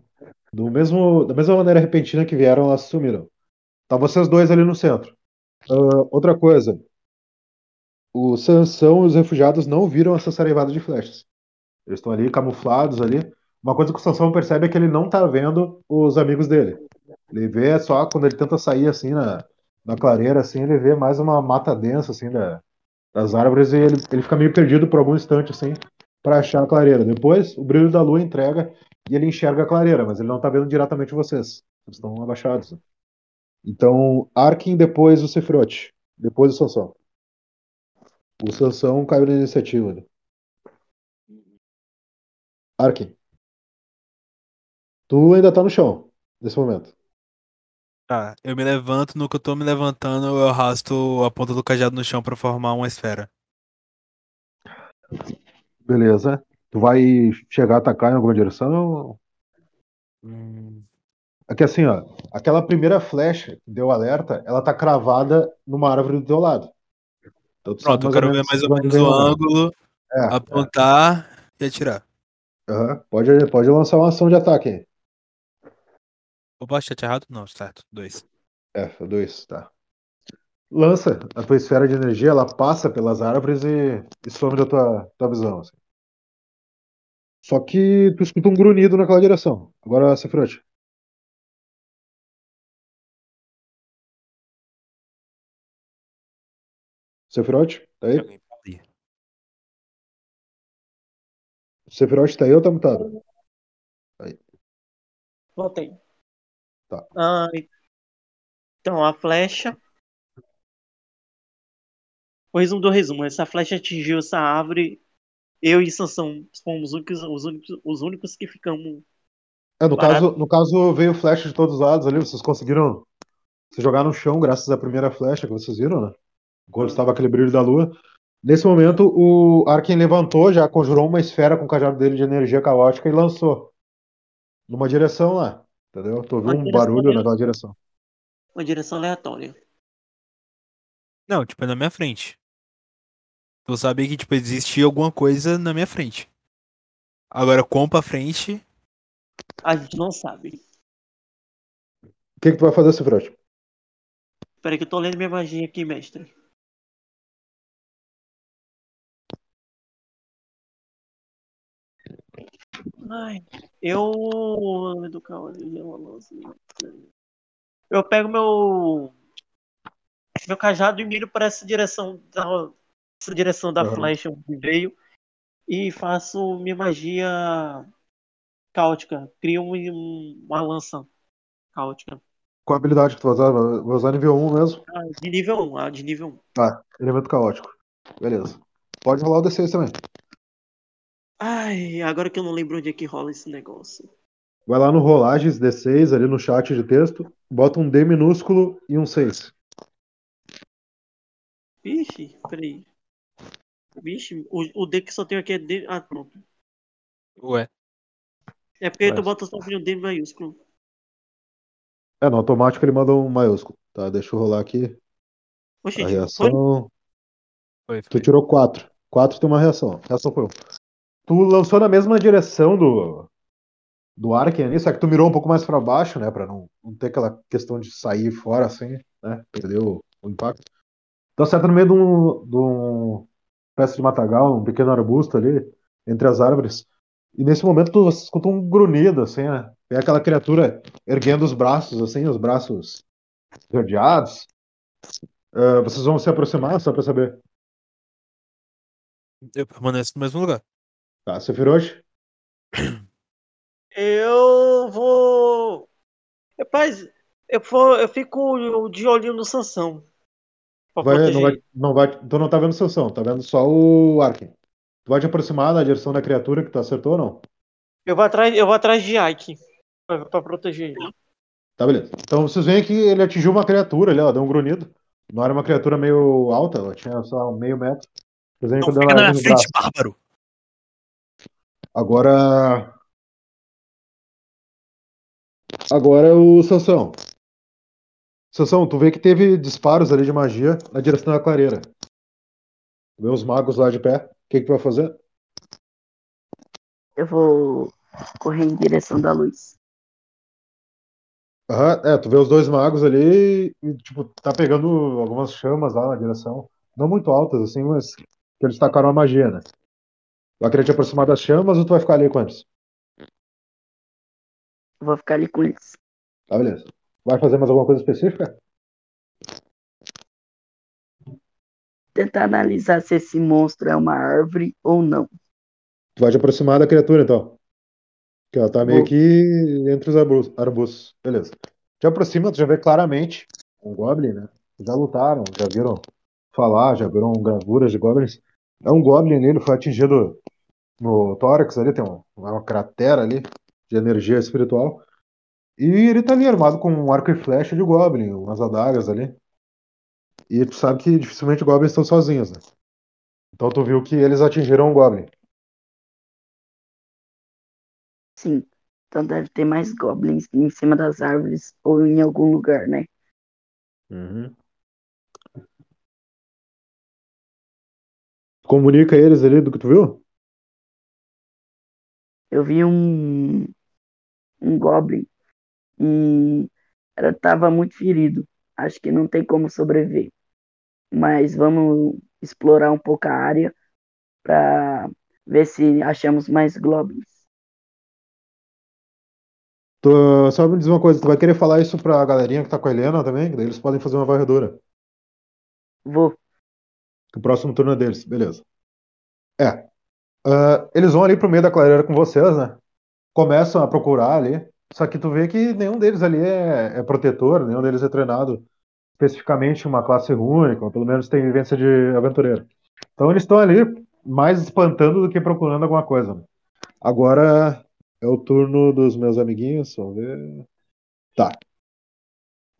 Do mesmo, da mesma maneira repentina que vieram, elas sumiram. Tá vocês dois ali no centro. Ah, outra coisa. O Sansão e os refugiados não viram essa sarevada de flechas. Eles estão ali camuflados ali. Uma coisa que o Sansão percebe é que ele não tá vendo os amigos dele. Ele vê só quando ele tenta sair assim na, na clareira, assim, ele vê mais uma mata densa assim da, das árvores e ele, ele fica meio perdido por algum instante assim para achar a clareira. Depois o brilho da lua entrega e ele enxerga a clareira, mas ele não tá vendo diretamente vocês. Vocês estão abaixados. Então, Arkin depois o Sephiroth, depois o Sansão. O Sansão caiu na iniciativa. né? Arkin. Tu ainda tá no chão nesse momento. Tá, eu me levanto, no que eu tô me levantando, eu arrasto a ponta do cajado no chão pra formar uma esfera. Beleza. Tu vai chegar a atacar em alguma direção? Hum, É que assim, ó, aquela primeira flecha que deu alerta, ela tá cravada numa árvore do teu lado. Então, Pronto, eu quero ver mais ou menos o ângulo, É, é. apontar e atirar. Aham. Pode, pode lançar uma ação de ataque aí. Opa, chat errado? Não, certo. Dois. É, dois, tá. Lança a tua esfera de energia, ela passa pelas árvores e, e some da tua, tua visão. assim. Só que tu escuta um grunhido naquela direção. Agora, Sephiroth. Sephiroth, tá aí? Tá. Sephiroth tá aí ou tá mutado? Voltei. Tá. Ah, então, a flecha. O resumo do resumo. Essa flecha atingiu essa árvore. Eu e Sansão fomos os únicos, os únicos, os únicos que ficamos. É, no Barato. caso, no caso veio flecha de todos os lados ali, vocês conseguiram se jogar no chão graças à primeira flecha que vocês viram, né? Quando estava aquele brilho da lua. Nesse momento, o Arken levantou, já conjurou uma esfera com o cajado dele de energia caótica e lançou. Numa direção lá, entendeu? Tu ouviu Uma um barulho mesmo? naquela direção. Uma direção aleatória. Não, tipo, é na minha frente. Eu sabia que, tipo, existia alguma coisa na minha frente. Agora, quão pra frente, A gente não sabe. O que, que tu vai fazer, Sephiroth? Peraí que eu tô lendo minha magia aqui, mestre. Ai, eu. Educar o Eu pego meu. Meu cajado e miro para essa direção da, essa direção da Aham. flecha onde veio e faço minha magia caótica. Crio um- uma lança caótica. Qual a habilidade que tu vai usar? Vai usar nível 1 mesmo? Ah, de nível 1, ah, de nível 1. Tá, elemento caótico. Beleza. Pode rolar o D6 também. Ai, agora que eu não lembro onde é que rola esse negócio. Vai lá no Rolagens D6, ali no chat de texto, bota um D minúsculo e um 6. Vixe, peraí. Vixe, o, o D que só tenho aqui é D. Ah, pronto. ué, É porque tu Mas- bota só o D maiúsculo. É, no automático ele manda um maiúsculo. Tá, deixa eu rolar aqui. Oxe, A foi? reação. foi, Tu foi. tirou 4. 4 tem uma reação. A reação foi 1. Tu lançou na mesma direção do. Do Arken ali, só que tu mirou um pouco mais pra baixo, né? Pra não, não ter aquela questão de sair fora assim, né? Perder o, impacto. Então acerta no meio de um, de um espécie de matagal, um pequeno arbusto ali, entre as árvores. E nesse momento tu escuta um grunhido, assim, né? Vem aquela criatura erguendo os braços, assim, os braços rodeados. Ah, vocês vão se aproximar, só pra saber. Eu permaneço no mesmo lugar. Tá, Sephiroth? Eu vou. Rapaz, eu, vou, eu fico de olhinho no Sansão. Vai, não vai, não vai, tu não tá vendo Sansão, tá vendo só o Arkin. Tu vai te aproximar na direção da criatura que tu acertou ou não? Eu vou atrás, eu vou atrás de Ike. Pra, pra proteger ele. Tá, beleza. Então vocês veem que ele atingiu uma criatura ali, ó, deu um grunhido. Não era uma criatura meio alta, ela tinha só meio metro. Vocês veem que Não deu fica uma na minha frente, braço. bárbaro! Agora. Agora é o Sansão. Sansão, tu vê que teve disparos ali de magia na direção da clareira. Vê os magos lá de pé. O que, que tu vai fazer? Eu vou correr em direção da luz. Aham, é, tu vê os dois magos ali e, tipo, tá pegando algumas chamas lá na direção. Não muito altas, assim, mas que eles tacaram a magia, né? Vai querer te aproximar das chamas ou tu vai ficar ali com eles? Vou ficar ali com eles. Tá, beleza. Vai fazer mais alguma coisa específica? Tentar analisar se esse monstro é uma árvore ou não. Tu vai te aproximar da criatura, então. Que ela tá meio Vou. que entre os arbus- arbustos. Beleza. Te aproxima, tu já vê claramente um Goblin, né? Já lutaram, já viram falar, já viram gravuras de Goblins. É um Goblin ali, ele foi atingido no tórax ali, tem um- uma cratera ali de energia espiritual. E ele tá ali armado com um arco e flecha de Goblin, umas adagas ali. E tu sabe que dificilmente Goblins estão sozinhos, né? Então tu viu que eles atingiram um Goblin. Sim. Então deve ter mais goblins em cima das árvores ou em algum lugar, né? Uhum. Comunica eles ali do que tu viu? Eu vi um um goblin e ela tava muito ferido. Acho que não tem como sobreviver. Mas vamos explorar um pouco a área para ver se achamos mais goblins. Tu, só me diz uma coisa, tu vai querer falar isso pra galerinha que tá com a Helena também? Que daí eles podem fazer uma varredura. Vou. O próximo turno é deles, beleza. É. Ah, eles vão ali pro meio da clareira com vocês, né? Começam a procurar ali. Só que tu vê que nenhum deles ali é, é protetor, nenhum deles é treinado especificamente uma classe única, ou pelo menos tem vivência de aventureiro. Então eles estão ali mais espantando do que procurando alguma coisa. né? Agora é o turno dos meus amiguinhos, vamos ver. Tá.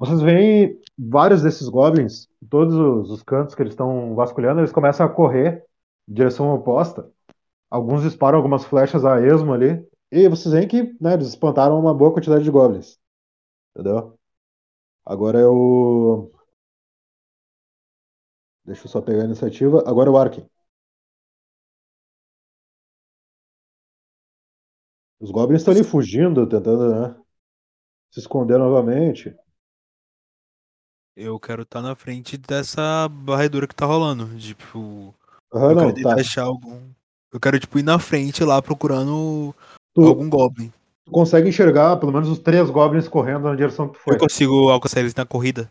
Vocês veem vários desses goblins, todos os, os cantos que eles estão vasculhando, eles começam a correr em direção oposta. Alguns disparam algumas flechas a esmo ali. E vocês veem que né, eles espantaram uma boa quantidade de goblins. Entendeu? Agora é o. Deixa eu só pegar a iniciativa. Agora é o Arkin. Os goblins estão ali fugindo, tentando né, se esconder novamente. Eu quero estar na frente dessa barredura que tá rolando. Tipo, eu não, quero tá. achar algum. Eu quero, tipo, ir na frente lá procurando Tu, algum Goblin. tu consegue enxergar pelo menos os três goblins correndo na direção que tu foi. Eu consigo alcançar eles na corrida.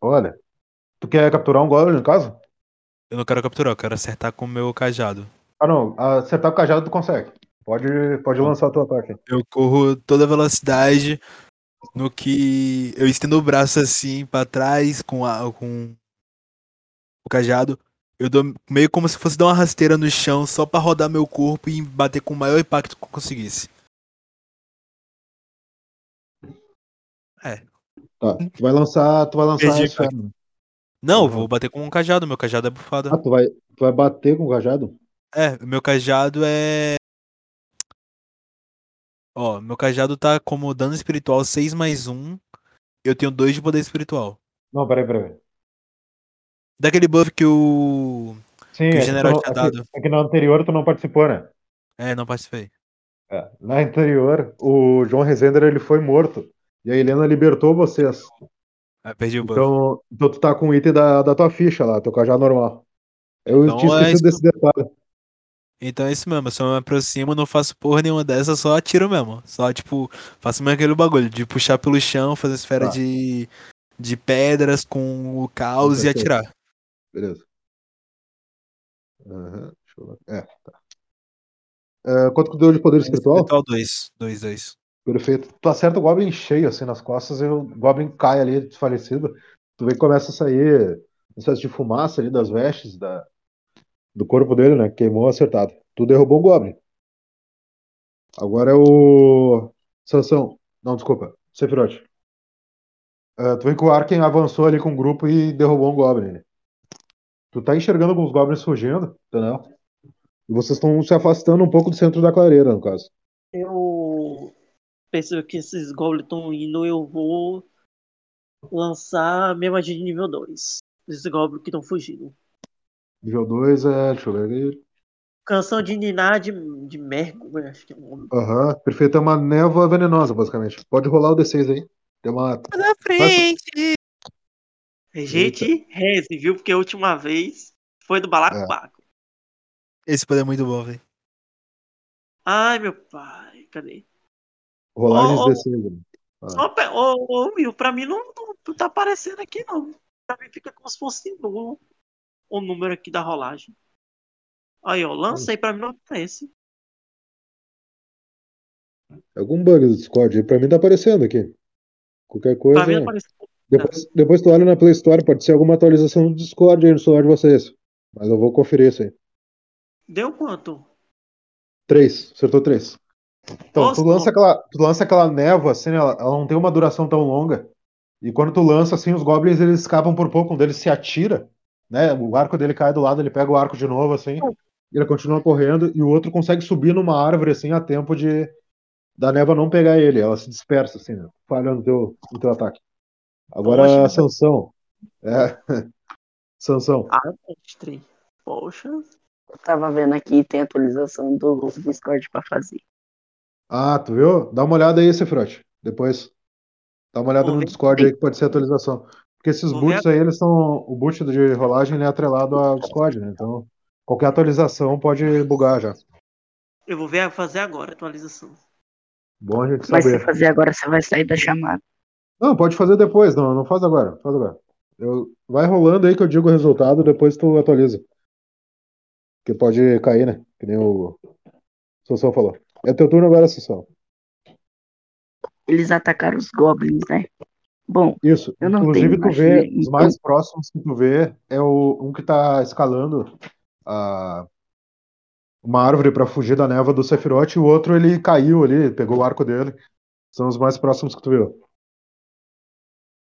Olha. Tu quer capturar um goblin, no caso? Eu não quero capturar, eu quero acertar com o meu cajado. Ah, não. Acertar com o cajado tu consegue. Pode, pode lançar o teu ataque. Eu corro toda velocidade no que eu estendo o braço assim pra trás com, a, com o cajado. Eu dou meio como se fosse dar uma rasteira no chão só pra rodar meu corpo e bater com o maior impacto que eu conseguisse. É. Tá. Tu vai lançar. Tu vai lançar Perdi a. Não, eu Uhum. vou bater com um cajado, meu cajado é bufado. Ah, tu vai, tu vai bater com o cajado? É, meu cajado é. Ó, meu cajado tá como dano espiritual 6 mais 1. Eu tenho 2 de poder espiritual. Não, peraí, peraí. Daquele buff que o. Sim, Que o é general tu tinha não, é, dado. é que no anterior tu não participou, né? É, não participei. É. Na anterior, o João Rezender ele foi morto. E a Helena libertou vocês. Ah, perdi o buff. Então, então tu tá com o item da, da tua ficha lá, teu cajado normal. Eu Então tinha é esquecido isso. desse detalhe. Então é isso mesmo, eu só me aproximo, não faço porra nenhuma dessa, só atiro mesmo. Só, tipo, faço mesmo aquele bagulho de puxar pelo chão, fazer esfera Tá. de, de pedras com o caos e atirar. Beleza. Aham, deixa eu ver. É, tá. É, quanto que deu de poder espiritual? Espiritual 2. 2, 2. Perfeito. Tu acerta o Goblin cheio, assim, nas costas, e o Goblin cai ali, desfalecido. Tu vê que começa a sair uma espécie de fumaça ali das vestes da, do corpo dele, né? Queimou acertado. Tu derrubou o Goblin. Agora é o. Sansão. Não, desculpa. Sephiroth. É, tu vê que o Arken avançou ali com o grupo e derrubou um Goblin. Tu tá enxergando alguns Goblins fugindo, entendeu? E vocês estão se afastando um pouco do centro da clareira, no caso. Eu percebo que esses goblins estão indo, eu vou lançar minha magia de nível 2. Esses goblins que estão fugindo. Nível 2 é. Deixa eu ver aqui. Canção de Niná de, de Mergo, eu acho que é o nome. Aham, perfeito. É uma névoa venenosa, basicamente. Pode rolar o D6 aí. Tem uma. Na frente! Gente, reze, viu? Porque a última vez foi do balacobaco. Esse poder é muito bom, velho. Ai, meu pai, cadê? Rolagens Ô, ô, D6. né? Ah, ô, ô, Will, pra mim não, não, não tá aparecendo aqui, não. Pra mim fica como se fosse nulo o número aqui da rolagem. Aí, ó, lancei, pra mim não aparece. algum bug do Discord aí. Pra mim tá aparecendo aqui. Qualquer Pra coisa. mim não aparece. Depois, depois tu olha na Play Store, pode ser alguma atualização do Discord aí no celular de vocês. Mas eu vou conferir isso aí. Deu quanto? Três, acertou três. Então, Nossa, tu lança aquela, tu lança aquela névoa, assim, ela, ela não tem uma duração tão longa. E quando tu lança, assim, os goblins eles escapam por pouco, um deles se atira, né? O arco dele cai do lado, ele pega o arco de novo, assim, e ele continua correndo, e o outro consegue subir numa árvore, assim, a tempo de da névoa não pegar ele, ela se dispersa, assim, né? falha no teu, no teu ataque. Agora, Poxa. Sansão. É. Sansão. Ah, mostrei. Poxa. Eu tava vendo aqui, tem atualização do Discord pra fazer. Ah, tu viu? Dá uma olhada aí, Sephiroth. Depois. Dá uma olhada Vou no ver. Discord aí que pode ser atualização. Porque esses Vou boots aí, eles são. O boot de rolagem ele é atrelado ao Discord, né? Então, qualquer atualização pode bugar já. Eu vou ver fazer agora a atualização. Bom a gente Mas se saber. fazer agora, você vai sair da chamada. Não, pode fazer depois, não, não faz agora. Faz agora. Eu... Vai rolando aí que eu digo o resultado, depois tu atualiza. Porque pode cair, né? Que nem o Sansão falou. É teu turno agora, Sansão. Eles atacaram os goblins, né? Bom, Isso. Eu não Inclusive, tenho tu vê, magia, os então- mais próximos que tu vê é o, um que tá escalando a, uma árvore pra fugir da névoa do Sephiroth, e o outro ele caiu ali, pegou o arco dele. São os mais próximos que tu viu.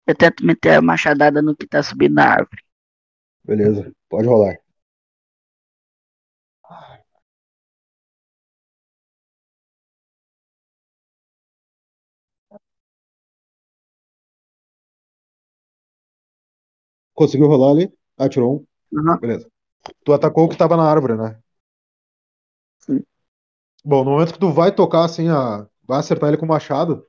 eu tento meter a machadada no que tá subindo na árvore. Beleza, pode rolar. Conseguiu rolar ali? Ah, tirou um. Uhum. Beleza. Tu atacou o que tava na árvore, né? Sim. Bom, no momento que tu vai tocar assim, a... vai acertar ele com o machado,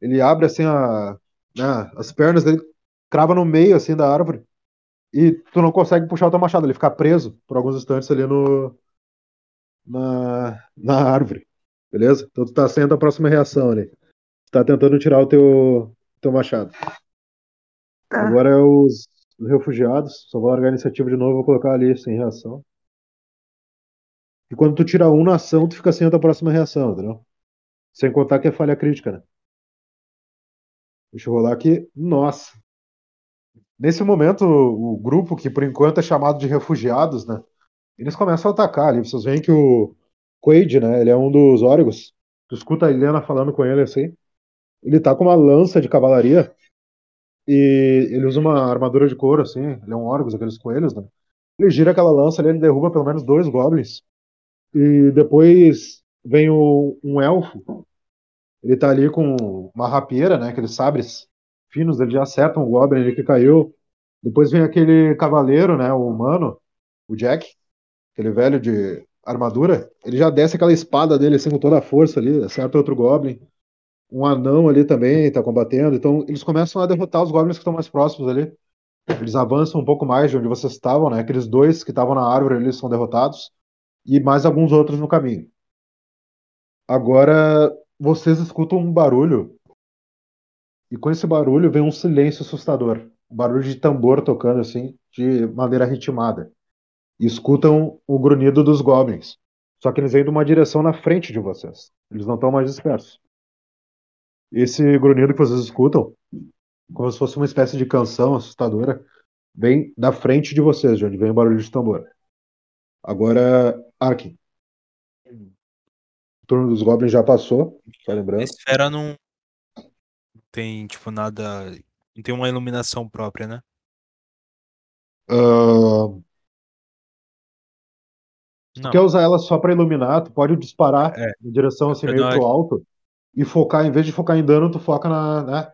ele abre assim a... né, as pernas dele, crava no meio assim da árvore e tu não consegue puxar o teu machado, ele fica preso por alguns instantes ali no na, na árvore. Beleza? Então tu tá sendo a próxima reação ali. Tu tá tentando tirar o teu, teu machado. Tá. Agora é os, os refugiados. Só vou largar a iniciativa de novo, vou colocar ali sem reação. E quando tu tira um na ação, tu fica sem a tua próxima reação, entendeu? Sem contar que é falha crítica, né? Deixa eu rolar aqui. Nossa. Nesse momento, o, o grupo, que por enquanto é chamado de refugiados, né? Eles começam a atacar ali. Vocês veem que o Quaid, né? Ele é um dos órgãos. Tu escuta a Helena falando com ele assim. Ele tá com uma lança de cavalaria. E ele usa uma armadura de couro, assim. Ele é um órgão, aqueles coelhos, né? Ele gira aquela lança ali, ele derruba pelo menos dois goblins. E depois vem o, um elfo. Ele tá ali com uma rapieira, né? Aqueles sabres finos, ele já acerta um goblin ali que caiu. Depois vem aquele cavaleiro, né? O humano, o Jack, aquele velho de armadura. Ele já desce aquela espada dele assim com toda a força ali, acerta outro goblin. Um anão ali também tá combatendo. Então eles começam a derrotar os goblins que estão mais próximos ali. Eles avançam um pouco mais de onde vocês estavam, né? Aqueles dois que estavam na árvore, eles são derrotados. e mais alguns outros no caminho. Agora vocês escutam um barulho e com esse barulho vem um silêncio assustador, um barulho de tambor tocando assim de maneira ritmada. E escutam o grunhido dos goblins. Só que eles vêm de uma direção na frente de vocês. Eles não estão mais dispersos. Esse grunhido que vocês escutam, como se fosse uma espécie de canção assustadora, vem da frente de vocês, de onde vem o barulho de tambor. Agora, Arkin. O turno dos goblins já passou, tá A lembrando? esfera não tem, tipo, nada. Não tem uma iluminação própria, né? Ah, se tu quer usar ela só pra iluminar, tu pode disparar É. em direção assim meio pro alto e focar, em vez de focar em dano, tu foca na. Né?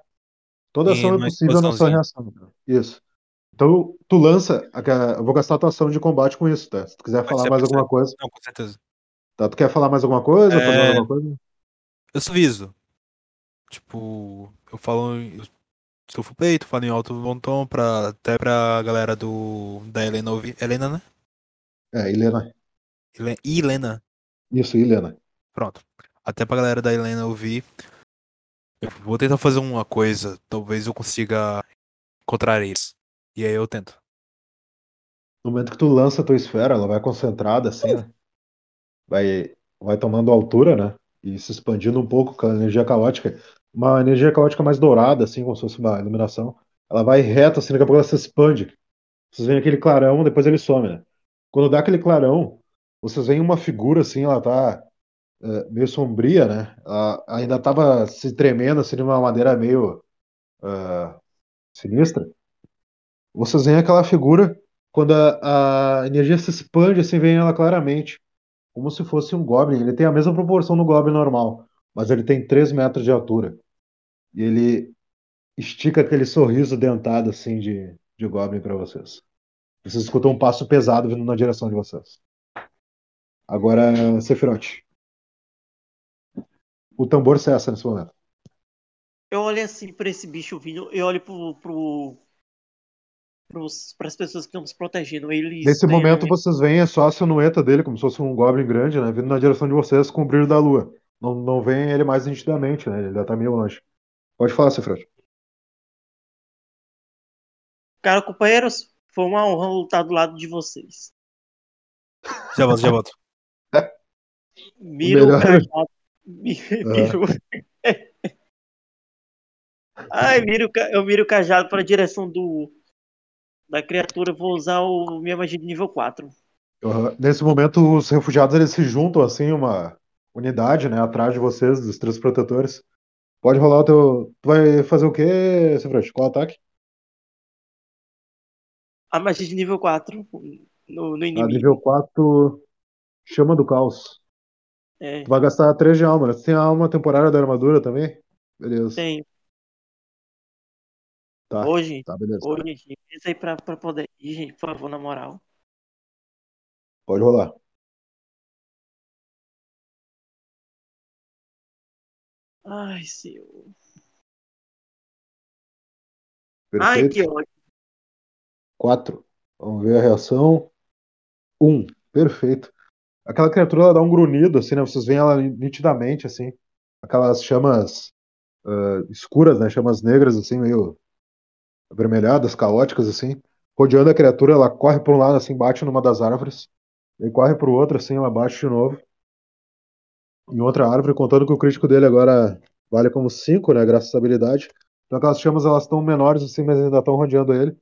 Toda ação é possível na sua reação. cara. Isso. Então, tu lança. Eu vou gastar a tua ação de combate com isso, tá? Se tu quiser falar mais alguma coisa. Não, com certeza. Tá? Tu quer falar mais alguma coisa? Fazer É. alguma coisa? Eu suavizo. Tipo, eu falo. Eu estufo o peito, falo em alto bom tom pra, até pra galera do. Da Helena ouvir. Helena, né? É, Helena. Hele- Helena. Isso, Helena. Pronto. Até pra galera da Helena ouvir. Eu vou tentar fazer uma coisa. Talvez eu consiga encontrar eles. E aí eu tento. No momento que tu lança a tua esfera, ela vai concentrada assim, né? Vai, vai tomando altura, né? E se expandindo um pouco com a energia caótica. Uma energia caótica mais dourada, assim, como se fosse uma iluminação. Ela vai reta, assim, daqui a pouco ela se expande. Vocês veem aquele clarão, depois ele some, né? Quando dá aquele clarão, vocês veem uma figura, assim, ela tá é, meio sombria, né? Ela ainda tava se tremendo, assim, de uma maneira meio ah, sinistra. Vocês veem aquela figura, quando a, a energia se expande, assim, vem ela claramente. Como se fosse um Goblin. Ele tem a mesma proporção do Goblin normal, mas ele tem 3 metros de altura. E ele estica aquele sorriso dentado, assim, de, de Goblin para vocês. Vocês escutam um passo pesado vindo na direção de vocês. Agora, Sephiroth. O tambor cessa nesse momento. Eu olho assim pra esse bicho vindo, eu olho pro. pro pros, pras pessoas que estão nos protegendo. Eles Nesse têm momento, vocês veem só a silhueta dele, como se fosse um Goblin grande, né? Vindo na direção de vocês com o brilho da lua. Não, não veem ele mais nitidamente, né? Ele ainda tá meio longe. Pode falar, Sephiroth. Cara, companheiros, foi uma honra lutar do lado de vocês. Já volto, já volto. Miro o melhor- cajado. Mi- Miro. Ai, miro, o ca- eu miro o cajado para a direção do da criatura. Vou usar o minha magia de nível 4. Aham. Nesse momento, os refugiados eles se juntam assim, uma unidade, né, atrás de vocês, dos três protetores. Pode rolar o teu. Tu vai fazer o quê, Sephiroth? Qual ataque? A magia de nível 4 no, no Ah, inimigo. nível 4, Chama do Caos. É, Tu vai gastar 3 de alma, né? Tu tem a alma temporária da armadura também? Beleza. tem. Tá, Hoje, tá, beleza. hoje, gente, isso aí pra, pra poder ir, gente, por favor, na moral. Pode rolar. Ai, senhor. Ai, Perfeito. que ódio. 4. Vamos ver a reação. 1. Perfeito. Aquela criatura ela dá um grunhido, assim, né? Vocês veem ela nitidamente, assim. Aquelas chamas ah, escuras, né? Chamas negras, assim, meio avermelhadas, caóticas, assim. Rodeando a criatura, ela corre por um lado, assim, bate numa das árvores. E corre pro outro, assim, ela bate de novo. Em outra árvore, contando que o crítico dele agora vale como 5, né? Graças à habilidade. Então aquelas chamas, elas estão menores, assim, mas ainda estão rodeando ele.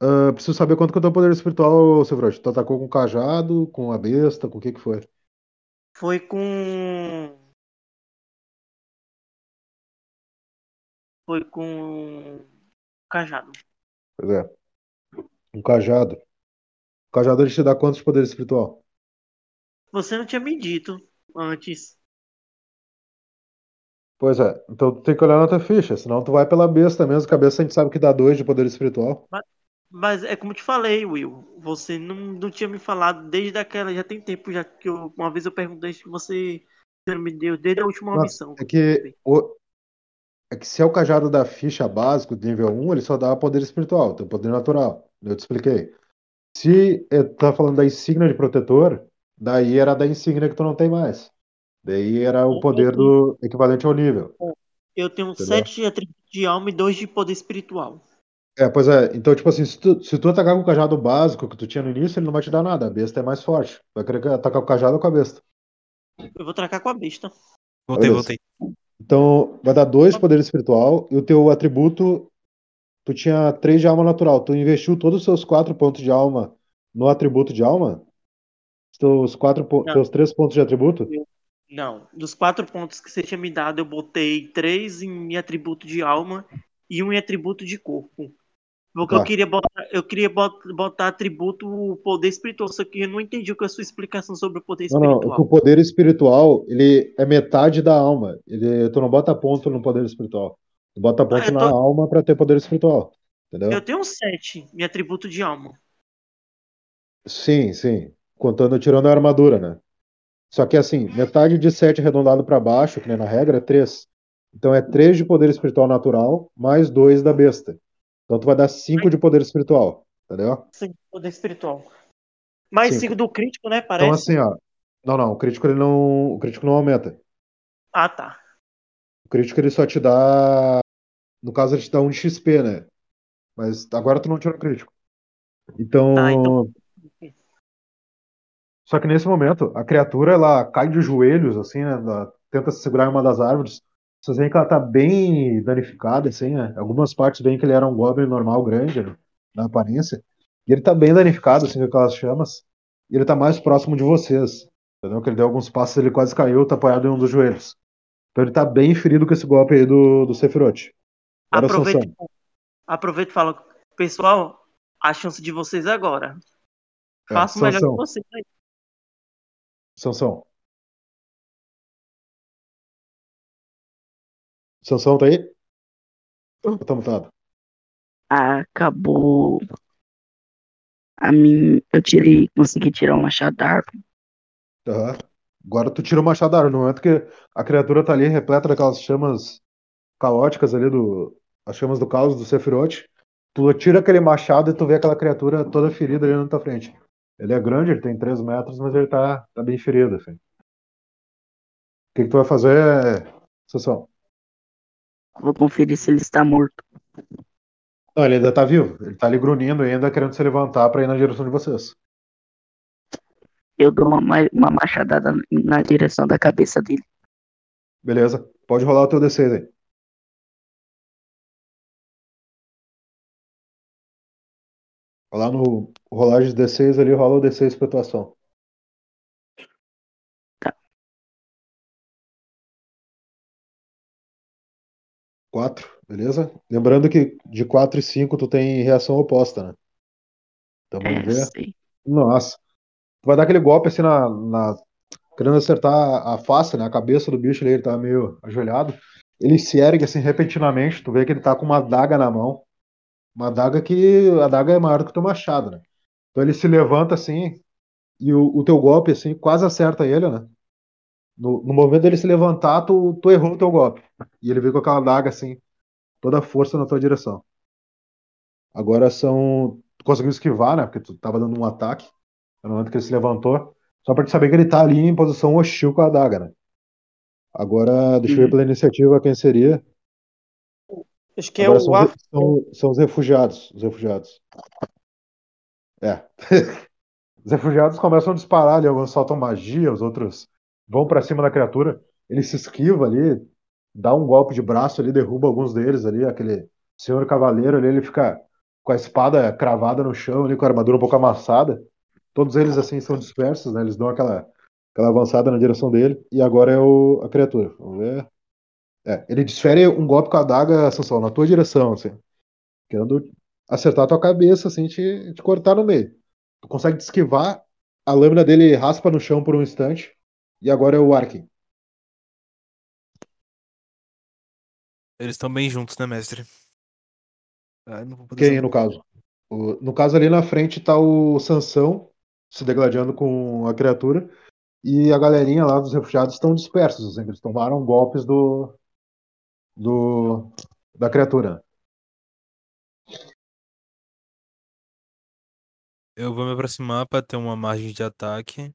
Ah, preciso saber quanto que é o teu poder espiritual, Sevrote. Tu atacou com cajado, com a besta, com o que que foi? Foi com. Foi com. Cajado. Pois é. Um cajado. O cajado ele te dá quanto de poder espiritual? Você não tinha me dito antes. Pois é. Então tu tem que olhar na tua ficha, senão tu vai pela besta mesmo, que a besta a gente sabe que dá 2 de poder espiritual. Mas é como te falei, Will. Você não, não tinha me falado desde aquela. Já tem tempo já que eu, uma vez eu perguntei se você me deu desde a última Não, missão. É que, o... é que se é o cajado da ficha básico de nível 1, ele só dá poder espiritual, tem poder natural. Eu te expliquei. Se é, tá falando da insígnia de protetor, Daí era da insígnia que tu não tem mais. Daí era o Eu poder do equivalente ao nível. Eu tenho Entendeu? sete de atributo de alma e dois de poder espiritual. É, pois é. Então, tipo assim, se tu, se tu atacar com o cajado básico que tu tinha no início, ele não vai te dar nada. A besta é mais forte. Vai querer atacar com o cajado ou com a besta. Eu vou tracar com a besta. Voltei, Beleza. voltei. Então, vai dar dois de poder espiritual e o teu atributo, tu tinha três de alma natural. Tu investiu todos os seus quatro pontos de alma no atributo de alma? Os Teus quatro, po- teus três pontos de atributo? Não. Dos quatro pontos que você tinha me dado, eu botei três em atributo de alma e um em atributo de corpo. Porque eu Tá. queria botar, eu queria bot- botar atributo poder espiritual, só que eu não entendi o que é a sua explicação sobre o poder Não, não. espiritual. O poder espiritual, ele é metade da alma. Ele, tu não bota ponto no poder espiritual. Tu bota ponto Ah, na tô- alma pra ter poder espiritual. Entendeu? Eu tenho um sete em atributo de alma. Sim, sim. Contando, tirando a armadura, né? Só que assim, metade de 7 arredondado pra baixo, que nem na regra, é 3. Então é 3 de poder espiritual natural, mais 2 da besta. Então tu vai dar 5 de poder espiritual, entendeu? Sim, poder espiritual. Mais Cinco. cinco do crítico, né? Parece. Então assim, ó. Não, não, o crítico ele não, o crítico não aumenta. Ah, tá. O crítico ele só te dá, no caso ele te dá 1 de XP, né? Mas agora tu não tira o crítico. Então, Tá, então- Só que nesse momento, a criatura ela cai de joelhos, assim, né? ela tenta se segurar em uma das árvores. Vocês veem que ela tá bem danificada, assim, né? Algumas partes veem que ele era um goblin normal, grande, né? na aparência. E ele tá bem danificado, assim, com aquelas chamas. E ele tá mais próximo de vocês. Entendeu? Que ele deu alguns passos, ele quase caiu, tá apoiado em um dos joelhos. Então ele tá bem ferido com esse golpe aí do, do Sephiroth. Sansão. aproveita e fala, pessoal, a chance de vocês agora. É, Faça o melhor que vocês. aí. Sansão. Sansão tá aí? Ou tá mutado? Acabou. A mim, eu tirei, consegui tirar o machado da árvore. Aham. Agora tu tira o machado da árvore. No momento que a criatura tá ali repleta daquelas chamas caóticas ali do. As chamas do caos do Sephiroth. Tu tira aquele machado e tu vê aquela criatura toda ferida ali na tua frente. Ele é grande, ele tem 3 metros, mas ele tá, tá bem ferido, assim. O que, que tu vai fazer, Sansão? Vou conferir se ele está morto. Não, ele ainda tá vivo. Ele tá ali grunhindo ainda, querendo se levantar pra ir na direção de vocês. Eu dou uma, ma- uma machadada na direção da cabeça dele. Beleza. Pode rolar o teu D6 aí. Lá no rolagem de D6 ali, rola o D6 pra tua ação. 4, beleza? Lembrando que de 4 e 5 tu tem reação oposta, né? Então É, vamos ver. sei. Nossa. Tu vai dar aquele golpe assim na, na- Querendo acertar a face, né? A cabeça do bicho ali, ele tá meio ajoelhado. Ele se ergue assim repentinamente. Tu vê que ele tá com uma daga na mão. Uma daga que. A daga é maior do que o teu machado, né? Então ele se levanta assim. E o, o teu golpe, assim, quase acerta ele, né? No, no momento dele se levantar, tu, tu errou o teu golpe. E ele veio com aquela daga assim, toda a força na tua direção. Agora são. Tu conseguiu esquivar, né? Porque tu tava dando um ataque. No momento que ele se levantou. Só pra te saber que ele tá ali em posição hostil com a adaga, né? Agora, deixa eu ver Uhum. pela iniciativa quem seria. Acho que é Agora o são, Af... são, são os refugiados. Os refugiados. É. Os refugiados começam a disparar ali, alguns soltam magia, os outros vão pra cima da criatura. Ele se esquiva ali, dá um golpe de braço ali, derruba alguns deles ali, aquele senhor cavaleiro ali, ele fica com a espada cravada no chão ali, com a armadura um pouco amassada. Todos eles assim são dispersos, né? Eles dão aquela, aquela avançada na direção dele. E agora é o, a criatura. Vamos ver. É, ele desfere um golpe com a adaga, Sansão, na tua direção, assim. Querendo acertar a tua cabeça, assim, te, te cortar no meio. Tu consegue esquivar, a lâmina dele raspa no chão por um instante. E agora é o Arkin. Eles estão bem juntos, né, mestre? Ah, eu não vou poder Quem, usar- no caso? O- no caso, ali na frente tá o Sansão se degladiando com a criatura. E a galerinha lá dos refugiados estão dispersos, assim, eles tomaram golpes do, do da criatura. Eu vou me aproximar pra ter uma margem de ataque.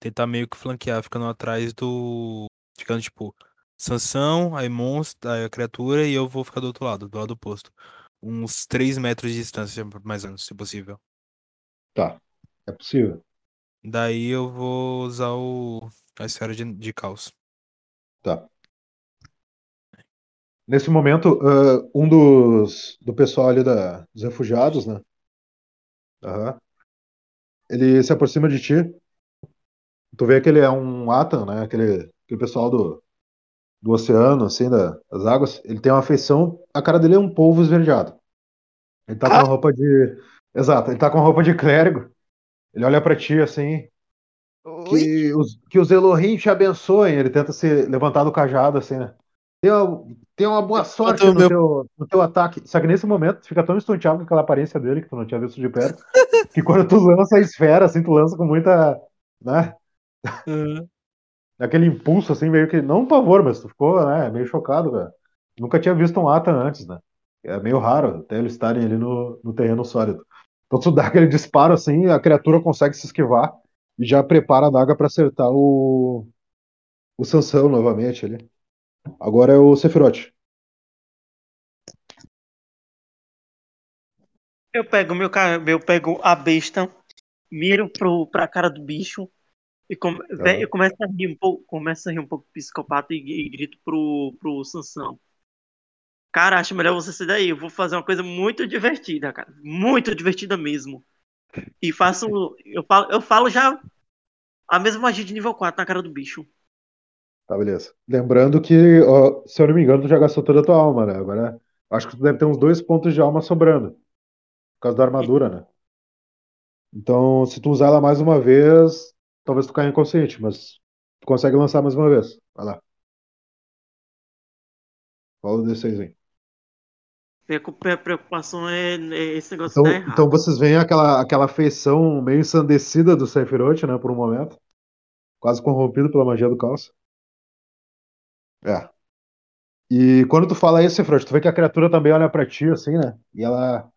Tentar meio que flanquear, ficando atrás do. Ficando tipo. Sansão, aí monstro, aí a criatura, e eu vou ficar do outro lado, do lado oposto. Uns 3 metros de distância, mais ou menos, se possível. Tá. É possível. Daí eu vou usar o... a esfera de, de caos. Tá. Nesse momento, ah, um dos do pessoal ali da, dos refugiados, né? Aham. Ele se aproxima de ti. Tu vê que ele é um Atan, né? Aquele, aquele pessoal do, do oceano, assim, da- das águas. Ele tem uma feição. A cara dele é um polvo esverdeado. Ele tá com a roupa de. Exato, ele tá com a roupa de clérigo. Ele olha pra ti assim. Que os, que os Elohim te abençoem. Ele tenta se levantar do cajado, assim, né? Tenha, tenha uma boa sorte no meu- teu, no teu ataque. Só que nesse momento, tu fica tão estonteado com aquela aparência dele, que tu não tinha visto de perto, que quando tu lança a esfera, assim, tu lança com muita. né? Aquele impulso, assim, meio que. Não um pavor, mas tu ficou, né? Meio chocado, velho. Nunca tinha visto um Ata antes, né? É meio raro até eles estarem ali no, no terreno sólido. Então tu dá aquele disparo assim, a criatura consegue se esquivar e já prepara a daga pra acertar o. O Sansão novamente ali. Agora é o Sephiroth. Eu pego meu eu pego a besta, miro pro, pra cara do bicho e come, eu começo a rir um pouco, começo a rir um pouco psicopata e, e grito pro, pro Sansão. Cara, acho melhor você sair daí. Eu vou fazer uma coisa muito divertida, cara. Muito divertida mesmo. E faço. Eu falo, eu falo já a mesma magia de nível 4 na cara do bicho. Tá, beleza. Lembrando que, ó, se eu não me engano, tu já gastou toda a tua alma, né? Agora, acho que tu deve ter uns dois pontos de alma sobrando. Por causa da armadura, né? Então, se tu usar ela mais uma vez, talvez tu caia inconsciente, mas tu consegue lançar mais uma vez. Vai lá. Fala o D6 aí. Minha preocupação é, é esse negócio Então, tá então vocês veem aquela, aquela feição meio ensandecida do Sephiroth, né, por um momento. Quase corrompido pela magia do caos. É. E quando tu fala isso, Sephiroth, tu vê que a criatura também olha pra ti, assim, né? E ela.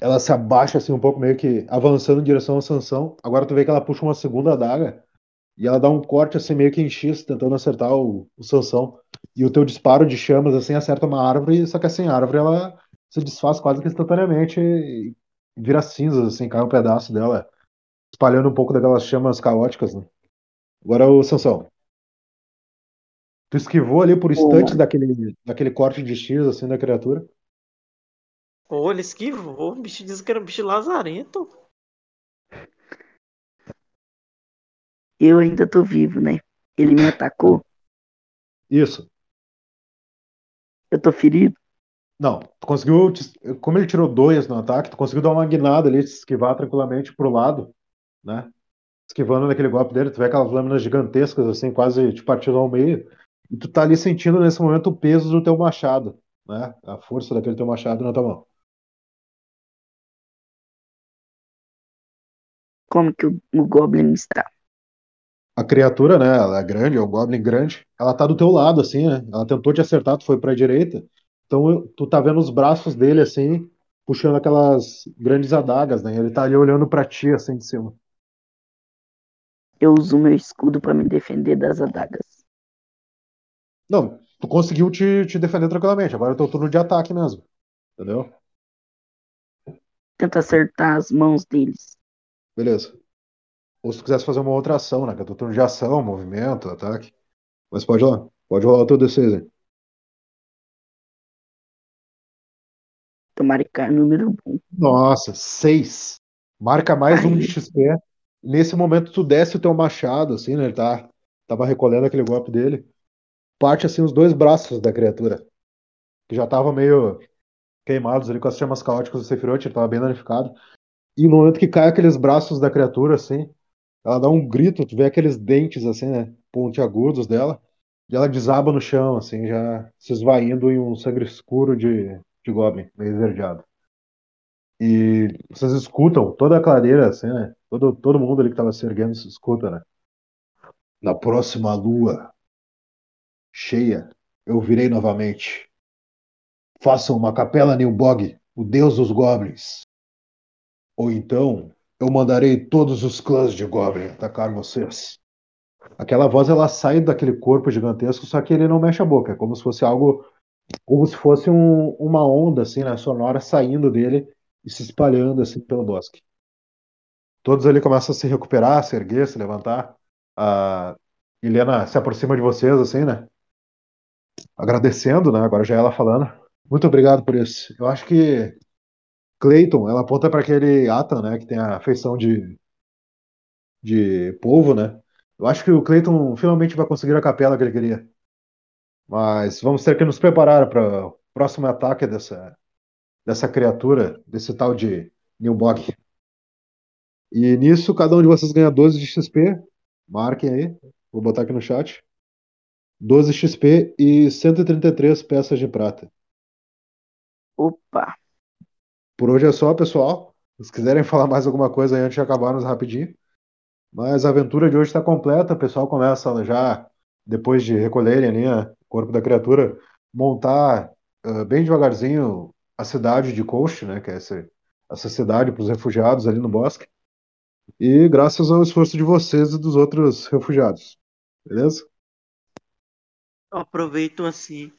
Ela se abaixa, assim, um pouco, meio que avançando em direção à Sansão. Agora tu vê que ela puxa uma segunda adaga. E ela dá um corte, assim, meio que em X, tentando acertar o, o Sansão. E o teu disparo de chamas, assim, acerta uma árvore, só que assim, a árvore, ela se desfaz quase que instantaneamente e vira cinzas, assim, cai um pedaço dela, espalhando um pouco daquelas chamas caóticas, né? Agora o Sansão. Tu esquivou ali por instantes daquele, daquele corte de X, assim, da criatura. Pô, ele esquivou. O bicho disse que era um bicho lazarento. Eu ainda tô vivo, né? Ele me atacou. Isso. Eu tô ferido. Não, tu conseguiu. te- Como ele tirou dois no ataque, tu conseguiu dar uma guinada ali, se esquivar tranquilamente pro lado, né? Esquivando naquele golpe dele, tu vê aquelas lâminas gigantescas, assim, quase te partindo ao meio. E tu tá ali sentindo nesse momento o peso do teu machado, né? A força daquele teu machado na tua mão. Como que o, o Goblin está? A criatura, né? Ela é grande, é um Goblin grande. Ela tá do teu lado, assim, né? Ela tentou te acertar, tu foi pra direita. Então tu tá vendo os braços dele, assim, puxando aquelas grandes adagas, né? Ele tá ali olhando pra ti, assim, de cima. Eu uso meu escudo pra me defender das adagas. Não, tu conseguiu te, te defender tranquilamente. Agora é teu turno de ataque mesmo. Entendeu? Tento acertar as mãos deles. Beleza. Ou se tu quisesse fazer uma outra ação, né? Que é teu turno de ação, movimento, ataque. Mas pode ir lá. Pode rolar o teu D6 aí. Tomara que caia número bom. Nossa, 6. Marca mais um de XP. Nesse momento tu desce o teu machado, assim, né? Ele tá, tava recolhendo aquele golpe dele. Parte, assim, os dois braços da criatura. Que já estavam meio queimados ali com as chamas caóticas do Sephiroth, ele tava bem danificado. E no momento que cai aqueles braços da criatura, assim, ela dá um grito, tu vê aqueles dentes, assim, né? Pontiagudos dela. E ela desaba no chão, assim, já se esvaindo em um sangue escuro de, de Goblin, meio esverdeado. E vocês escutam toda a clareira, assim, né? Todo, todo mundo ali que tava se erguendo se escuta, né? Na próxima lua cheia, eu virei novamente. Façam uma capela Nilbog, o deus dos goblins. Ou então, eu mandarei todos os clãs de Goblin atacar vocês. Aquela voz ela sai daquele corpo gigantesco, só que ele não mexe a boca, é como se fosse algo, como se fosse um, uma onda assim, né, sonora saindo dele e se espalhando assim pelo bosque. Todos ali começam a se recuperar, se erguer, se levantar. A Helena se aproxima de vocês assim, né? Agradecendo, né? Agora já é ela falando. Muito obrigado por isso. Eu acho que Clayton, ela aponta para aquele Atan, né, que tem a feição de de polvo, né? Eu acho que o Clayton finalmente vai conseguir a capela que ele queria. Mas vamos ter que nos preparar para o próximo ataque dessa, dessa criatura, desse tal de Nilbog. E nisso, cada um de vocês ganha 12 de XP. Marquem aí. Vou botar aqui no chat. 12 XP e 133 peças de prata. Opa! Por hoje é só, pessoal. Se quiserem falar mais alguma coisa aí antes de acabarmos rapidinho. Mas a aventura de hoje está completa. O pessoal começa já, depois de recolherem ali o corpo da criatura, montar uh, bem devagarzinho a cidade de Coast, né, que é essa, essa cidade para os refugiados ali no bosque. E graças ao esforço de vocês e dos outros refugiados. Beleza? Eu aproveito assim.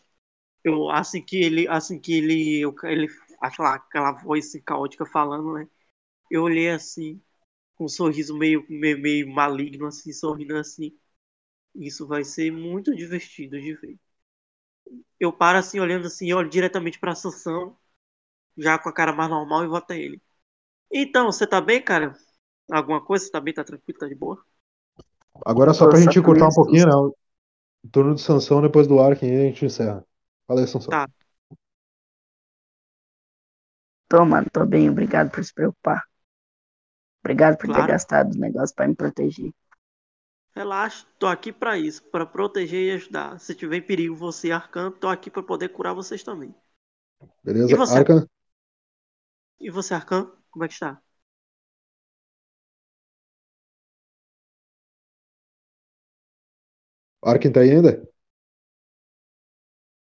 Eu, assim que ele, assim que ele, ele, aquela, aquela voz caótica falando, né? Eu olhei assim, com um sorriso meio, meio, meio maligno, assim, sorrindo assim. Isso vai ser muito divertido de ver. Eu paro assim, olhando assim, olho diretamente pra Sansão, já com a cara mais normal e vou até ele. Então, você tá bem, cara? Alguma coisa? Você tá bem? Tá tranquilo? Tá de boa? Agora só pra gente cortar um pouquinho, né? O turno de Sansão depois do Ark e a gente encerra. Fala aí, Sansão. Tá. Tô, mano, tô bem, obrigado por se preocupar. Obrigado por Claro. ter gastado os negócios pra me proteger. Relaxa, tô aqui pra isso, pra proteger e ajudar. Se tiver em perigo você e Arcan, tô aqui pra poder curar vocês também. Beleza? E você? Arkan? E você, Arcan, como é que está? Arkin tá aí ainda?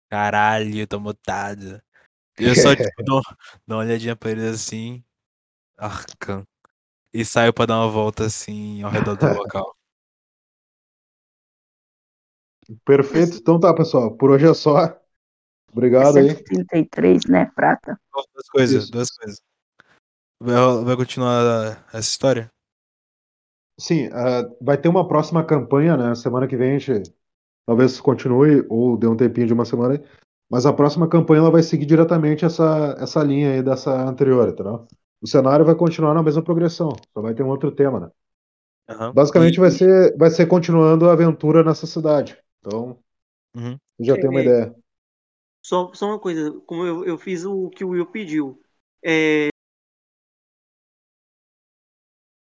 Caralho, tô mutado. Eu só tipo, dou, dou uma olhadinha pra eles assim. Arcan. E saio pra dar uma volta assim ao redor do local. Perfeito. Então tá, pessoal. Por hoje é só. Obrigado aí. 133, né? Prata. Duas coisas, Isso. duas coisas. Vai, vai continuar essa história? Sim, ah, vai ter uma próxima campanha, né? Semana que vem a gente talvez continue ou dê um tempinho de uma semana aí. Mas a próxima campanha ela vai seguir diretamente essa, essa linha aí dessa anterior, entendeu? O cenário vai continuar na mesma progressão, só vai ter um outro tema, né? Aham. Basicamente E- vai ser, vai ser continuando a aventura nessa cidade. Então, Uhum. já tem uma É. ideia. Só, só uma coisa, como eu, eu fiz o que o Will pediu. É,